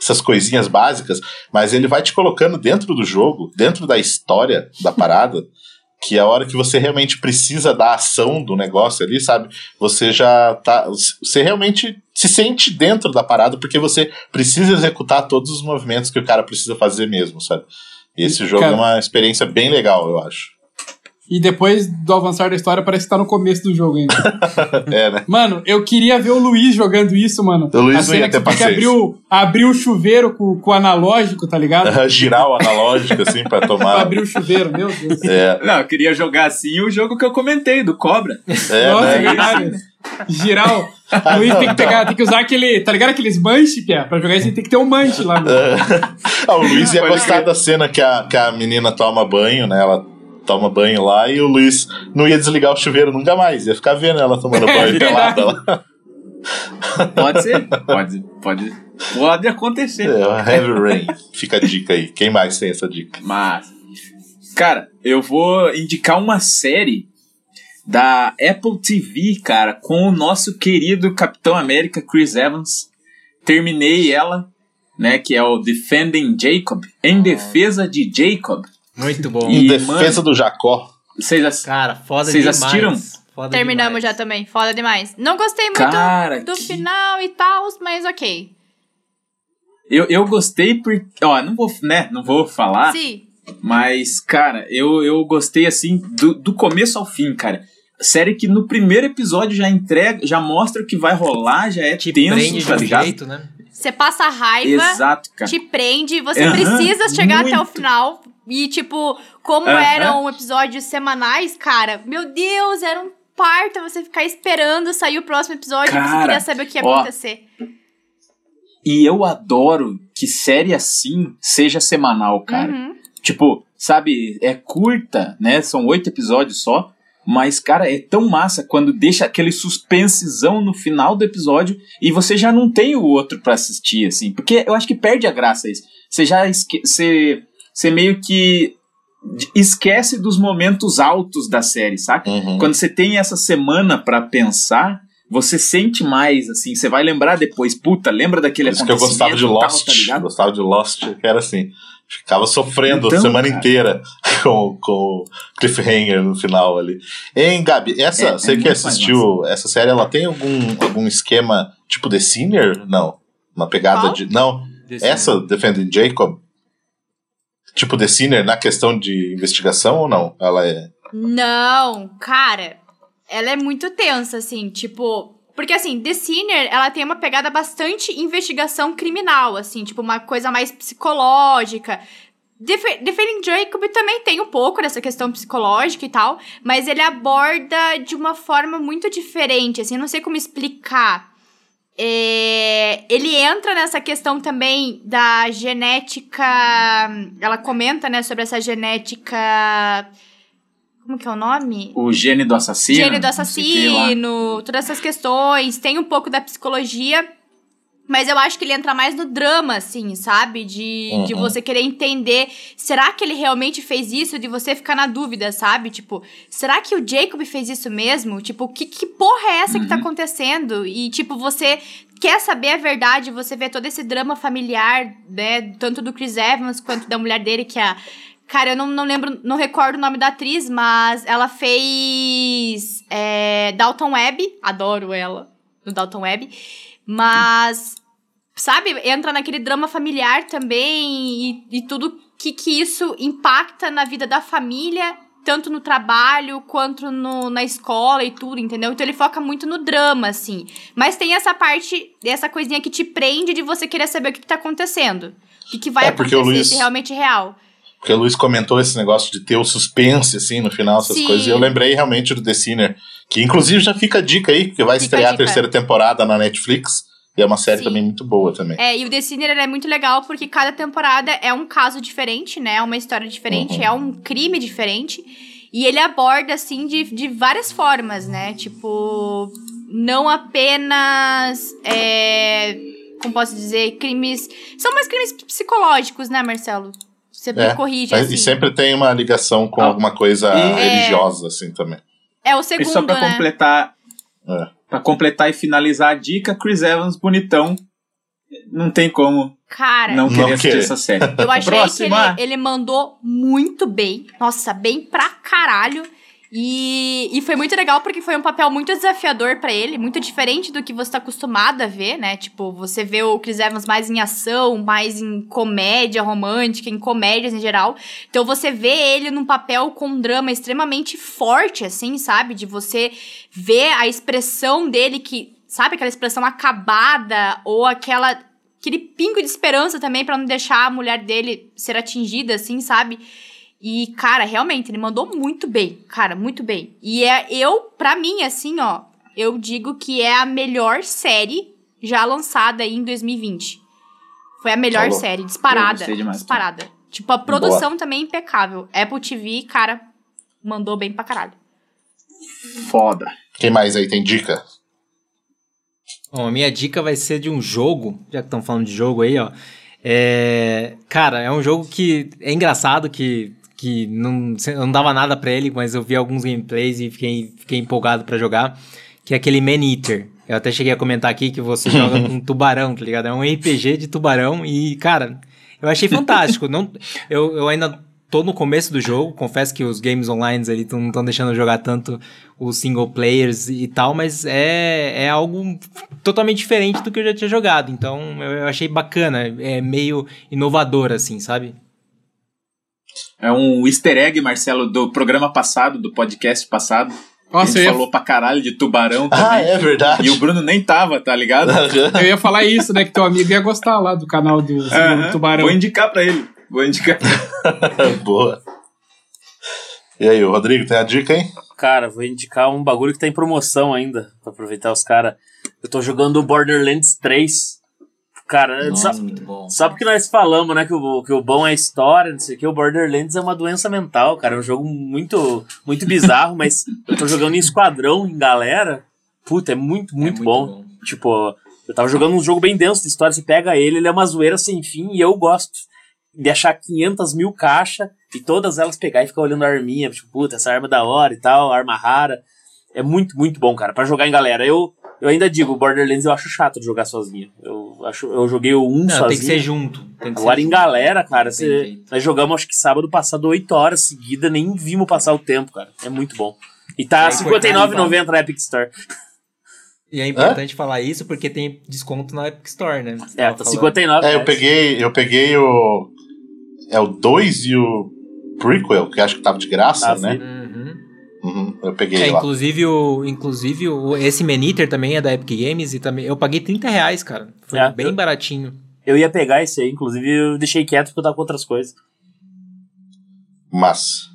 essas coisinhas básicas, mas ele vai te colocando dentro do jogo, dentro da história da parada, que a hora que você realmente precisa da ação do negócio ali, sabe? Você já tá. Você realmente se sente dentro da parada porque você precisa executar todos os movimentos que o cara precisa fazer mesmo, sabe? E esse jogo Cara- é uma experiência bem legal, eu acho. E depois do avançar da história, parece que tá no começo do jogo ainda. É, né? Mano, eu queria ver o Luiz jogando isso, mano. O Luiz A cena ia que ter que paciência. abrir o, abrir o chuveiro com, com o analógico, tá ligado? Girar o analógico, assim, pra pra tomar. abrir o chuveiro, meu Deus. É, Não, eu queria jogar assim o jogo que eu comentei, do Cobra. é, Nossa, né? caralho. Girar o. O Luiz não, tem que pegar, não. tem que usar aquele. Tá ligado aqueles manche, Pia? Pra jogar isso tem que ter um manche lá. Meu. Ah, o Luiz ia gostar da cena que a, que a menina toma banho, né? Ela toma banho lá e o Luiz não ia desligar o chuveiro nunca mais. Ia ficar vendo ela tomando banho É pelada lá. Pode ser? Pode, pode. Pode acontecer. É, Heavy Rain. Fica a dica aí. Quem mais tem essa dica? Mas, cara, eu vou indicar uma série da Apple TV, cara, com o nosso querido Capitão América Chris Evans. Terminei ela, né, que é o Defending Jacob, em defesa de Jacob. Muito bom. Em E, defesa do Jacó. Vocês ass... Cara, foda Vocês demais. assistiram? Foda Terminamos já demais. também. Foda demais. Não gostei muito Cara, do que- final e tal, mas ok. eu, eu gostei porque, ó, não vou, né, não vou falar, Sim. Mas, cara, eu, eu gostei assim do, do começo ao fim, cara. Série que no primeiro episódio já entrega, já mostra o que vai rolar, já é Te tenso, prende de tá ligado? jeito, né? Você passa raiva, Exato, cara. te prende, você Aham, precisa chegar até o muito. final. E, tipo, como Aham. eram episódios semanais, cara, meu Deus, era um parto você ficar esperando sair o próximo episódio e você Cara, queria saber o que ia ó, acontecer. E eu adoro que série assim seja semanal, cara. Uhum. Tipo, sabe, é curta, né? São oito episódios só. Mas, cara, é tão massa quando deixa aquele suspensezão no final do episódio e você já não tem o outro pra assistir, assim. Porque eu acho que perde a graça isso. Você já esque você, você meio que esquece dos momentos altos da série, saca? Uhum. Quando você tem essa semana pra pensar, você sente mais, assim. Você vai lembrar depois, puta, lembra daquele Por isso que eu gostava de acontecimento, tal, Lost. tá ligado? gostava de Lost, que era assim. Ficava sofrendo Então, a semana cara. inteira com, com o cliffhanger no final ali. Hein, Gabi, essa, É, você é que assistiu essa série, ela tem algum, algum esquema tipo The Sinner? Não. Uma pegada de. Não. Essa, Defending Jacob? Tipo The Sinner na questão de investigação ou não? Ela é. Não, cara, ela é muito tensa, assim, tipo. Porque, assim, The Sinner, ela tem uma pegada bastante investigação criminal, assim, tipo, uma coisa mais psicológica. Def Defending Jacob também tem um pouco dessa questão psicológica e tal, mas ele aborda de uma forma muito diferente, assim, não sei como explicar. É, ele entra nessa questão também da genética. Ela comenta, né, sobre essa genética. Como que é o nome? O gene do assassino. Gênio do assassino, todas essas questões. Tem um pouco da psicologia, mas eu acho que ele entra mais no drama, assim, sabe? De, de Uhum. você querer entender, será que ele realmente fez isso? De você ficar na dúvida, sabe? Tipo, será que o Jacob fez isso mesmo? Tipo, que, que porra é essa que Uhum. tá acontecendo? E, tipo, você quer saber a verdade, você vê todo esse drama familiar, né? Tanto do Chris Evans quanto da mulher dele, que é a. Cara, eu não, não lembro, não recordo o nome da atriz, mas ela fez é, Dalton Webb, adoro ela, no Dalton Webb, mas, sabe, entra naquele drama familiar também e, e tudo que, que isso impacta na vida da família, tanto no trabalho quanto no, na escola e tudo, entendeu? Então ele foca muito no drama, assim. Mas tem essa parte, essa coisinha que te prende de você querer saber o que, que tá acontecendo. O que, que vai É, acontecer, Luiz- se realmente é real. Porque o Luiz comentou esse negócio de ter o suspense, assim, no final, essas Sim. coisas. E eu lembrei realmente do The Sinner. Que inclusive já fica a dica aí, porque vai Fica estrear a a terceira temporada na Netflix. E é uma série Sim. também muito boa também. É, e o The Sinner é muito legal porque cada temporada é um caso diferente, né? É uma história diferente, Uhum. é um crime diferente. E ele aborda, assim, de, de várias formas, né? Tipo, não apenas. É, como posso dizer? Crimes. São mais crimes psicológicos, né, Marcelo? Você me É, corrige, Mas- assim. E sempre tem uma ligação com Ah. alguma coisa E- religiosa, assim, também. É o E segundo, só pra né? completar, É. Pra completar e finalizar a dica, Chris Evans bonitão. Não tem como Cara, não querer Não assistir querer. essa série. Eu achei Próxima. que ele, ele mandou muito bem. Nossa, bem pra caralho. E, e foi muito legal porque foi um papel muito desafiador pra ele, muito diferente do que você tá acostumado a ver, né? Tipo, você vê o Chris Evans mais em ação, mais em comédia romântica, em comédias em geral. Então você vê ele num papel com um drama extremamente forte, assim, sabe? De você ver a expressão dele que, sabe, aquela expressão acabada ou aquela aquele pingo de esperança também pra não deixar a mulher dele ser atingida, assim, sabe? E, cara, realmente, ele mandou muito bem. Cara, muito bem. E é eu, pra mim, assim, ó, eu digo que é a melhor série já lançada aí em 2020. Foi a melhor Falou. série, disparada. gostei demais, disparada. Tipo, a produção também é impecável. Apple TV, cara, mandou bem pra caralho. Foda. Quem mais aí tem dica? Bom, a minha dica vai ser de um jogo, já que estão falando de jogo aí, ó. É, cara, é um jogo que é engraçado, que, que não, não dava nada pra ele, mas eu vi alguns gameplays e fiquei, fiquei empolgado pra jogar, que é aquele Man Eater. Eu até cheguei a comentar aqui que você joga com tubarão, tá ligado? É um RPG de tubarão e, cara, eu achei fantástico. não, eu, eu ainda tô no começo do jogo, confesso que os games online ali não estão deixando eu jogar tanto os single players e tal, mas é, é algo totalmente diferente do que eu já tinha jogado. Então eu, eu achei bacana, é meio inovador, assim, sabe? É um easter egg, Marcelo, do programa passado, do podcast passado. a Nossa, gente eu ia, falou pra caralho de tubarão Ah, também. é verdade. E o Bruno nem tava, tá ligado? eu ia falar isso, né? Que teu amigo ia gostar lá do canal do Aham. Tubarão. Vou indicar pra ele. Vou indicar. Boa. E aí, Rodrigo, tem a dica, hein? Cara, vou indicar um bagulho que tá em promoção ainda, pra aproveitar os caras. Eu tô jogando Borderlands 3. Cara, só, muito bom. só porque nós falamos, né, que o, que o bom é a história, não sei o que, o Borderlands é uma doença mental, cara. É um jogo muito, muito bizarro, mas eu tô jogando em esquadrão, em galera. Puta, é muito, muito, bom. Tipo, eu tava jogando um jogo bem denso de história, você pega ele, ele é uma zoeira sem fim, e eu gosto de achar 500 mil caixas e todas elas pegar e ficar olhando a arminha, tipo, puta, essa arma é da hora e tal, arma rara. É muito, muito bom, cara, pra jogar em galera. Eu, eu ainda digo, Borderlands eu acho chato de jogar sozinho. Eu, acho, eu joguei o 1 Não, sozinho. tem que ser junto. Tem que Agora ser em junto. galera, cara, Não tem cê, jeito. nós jogamos acho que sábado passado 8 horas seguida, nem vimos passar o tempo, cara. É muito bom. E tá É R$ importante, 59,90 na Epic Store. E é importante falar isso porque tem desconto na Epic Store, né? Você É, tá falando. 59 É, eu peguei, eu peguei o. É o 2 e o prequel, que acho que tava de graça, Ah, né? Uhum. Eu peguei É, lá. inclusive, o, inclusive o, esse Maniter também é da Epic Games e também eu paguei 30 reais, cara. Foi É, bem eu- baratinho. Eu ia pegar esse aí, inclusive eu deixei quieto porque eu tava com outras coisas. Mas.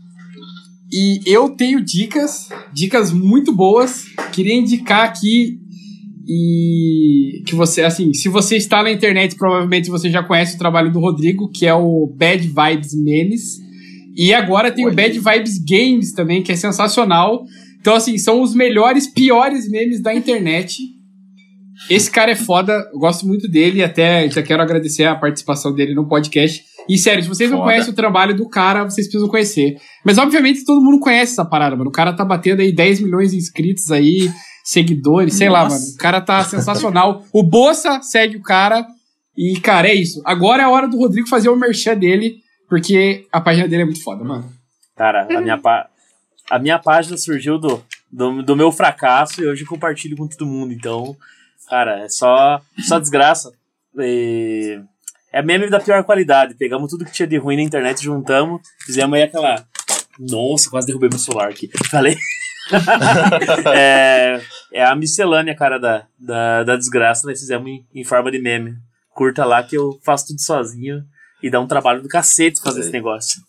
E eu tenho dicas, dicas muito boas. Queria indicar aqui e que você, assim, se você está na internet, provavelmente você já conhece o trabalho do Rodrigo, que é o Bad Vibes Memes. E agora tem o Bad Vibes Games também, que é sensacional. Então, assim, são os melhores, piores memes da internet. Esse cara é foda, eu gosto muito dele até já quero agradecer a participação dele no podcast. E sério, se vocês não Foda. conhecem o trabalho do cara, vocês precisam conhecer. Mas obviamente todo mundo conhece essa parada, mano. O cara tá batendo aí 10 milhões de inscritos aí, seguidores, sei lá, Nossa. mano. O cara tá sensacional. o Bolsa segue o cara. E, cara, é isso. Agora é a hora do Rodrigo fazer o merchan dele, porque a página dele é muito foda, mano. Cara, a minha, pá- a minha página surgiu do, do, do meu fracasso e hoje compartilho com todo mundo. Então, cara, é só, só desgraça. E é meme da pior qualidade. Pegamos tudo que tinha de ruim na internet, juntamos, fizemos aí aquela. Nossa, quase derrubei meu celular aqui. Falei. é, é a miscelânea, cara, da, da, da desgraça. Nós fizemos em, em forma de meme. Curta lá que eu faço tudo sozinho e dá um trabalho do cacete fazer esse negócio.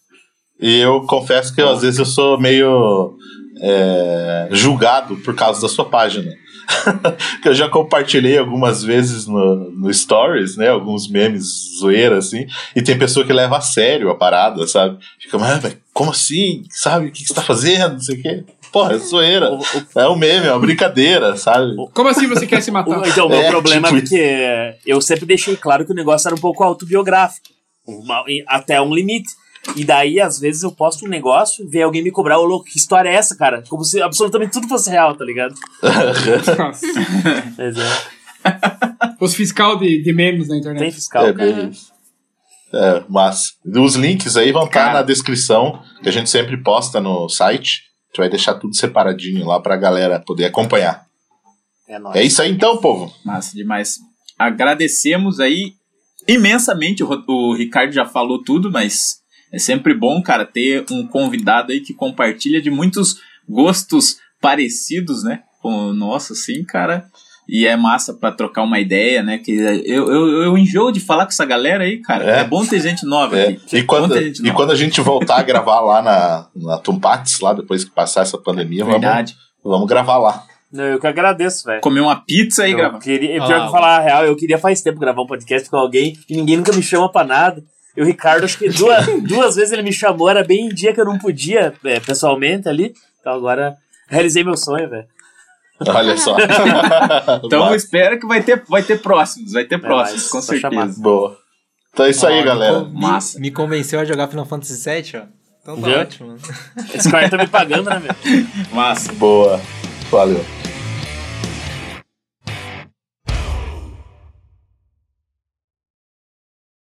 E eu confesso que eu, às vezes eu sou meio é, julgado por causa da sua página. que eu já compartilhei algumas vezes no, no Stories, né? Alguns memes zoeira, assim. E tem pessoa que leva a sério a parada, sabe? Fica, mas, mas como assim? Sabe? O que, que você tá fazendo? Não sei o quê. Porra, é zoeira. O- o- É um meme, é uma brincadeira, sabe? Como assim você quer se matar? O- Então, o meu É, problema tipo é porque eu sempre deixei claro que o negócio era um pouco autobiográfico. Uma- até um limite. E daí, às vezes, eu posto um negócio, vem alguém me cobrar, ô louco, que história é essa, cara? Como se absolutamente tudo fosse real, tá ligado? Nossa. Mas é, Os fiscal de, de memes na tem internet. fiscal. É isso. É, mas os links aí vão estar Cara. na descrição, que a gente sempre posta no site. gente vai deixar tudo separadinho lá pra galera poder acompanhar. É nóis. É isso aí então, povo. Massa demais. Agradecemos aí imensamente. O, o Ricardo já falou tudo, mas é sempre bom, cara, ter um convidado aí que compartilha de muitos gostos parecidos, né? Com o nosso, assim, cara. E é massa pra trocar uma ideia, né? Que eu, eu, eu enjoo de falar com essa galera aí, cara. É. É, bom ter gente nova É, aqui. E, quando, ter gente e nova. quando a gente voltar a gravar lá na, na Tumpates, lá depois que passar essa pandemia, vamos, Verdade. vamos gravar lá. Não, eu que agradeço, velho. Comer uma pizza e Eu gravar. queria, pior Ah, que falar a real, eu queria faz tempo gravar um podcast com alguém e ninguém nunca me chama pra nada. E o Ricardo, acho que duas, duas vezes ele me chamou, era bem em dia que eu não podia, é, pessoalmente ali. Então agora realizei meu sonho, velho. Olha só. Então Boa. espera que vai ter, vai ter próximos, vai ter próximos, mas com certeza. Boa. Então é isso aí, galera. Me, Massa. me convenceu a jogar Final Fantasy VII, ó. Então tá Viu? ótimo. Esse cara tá me pagando, né, meu? Massa. Boa. Valeu.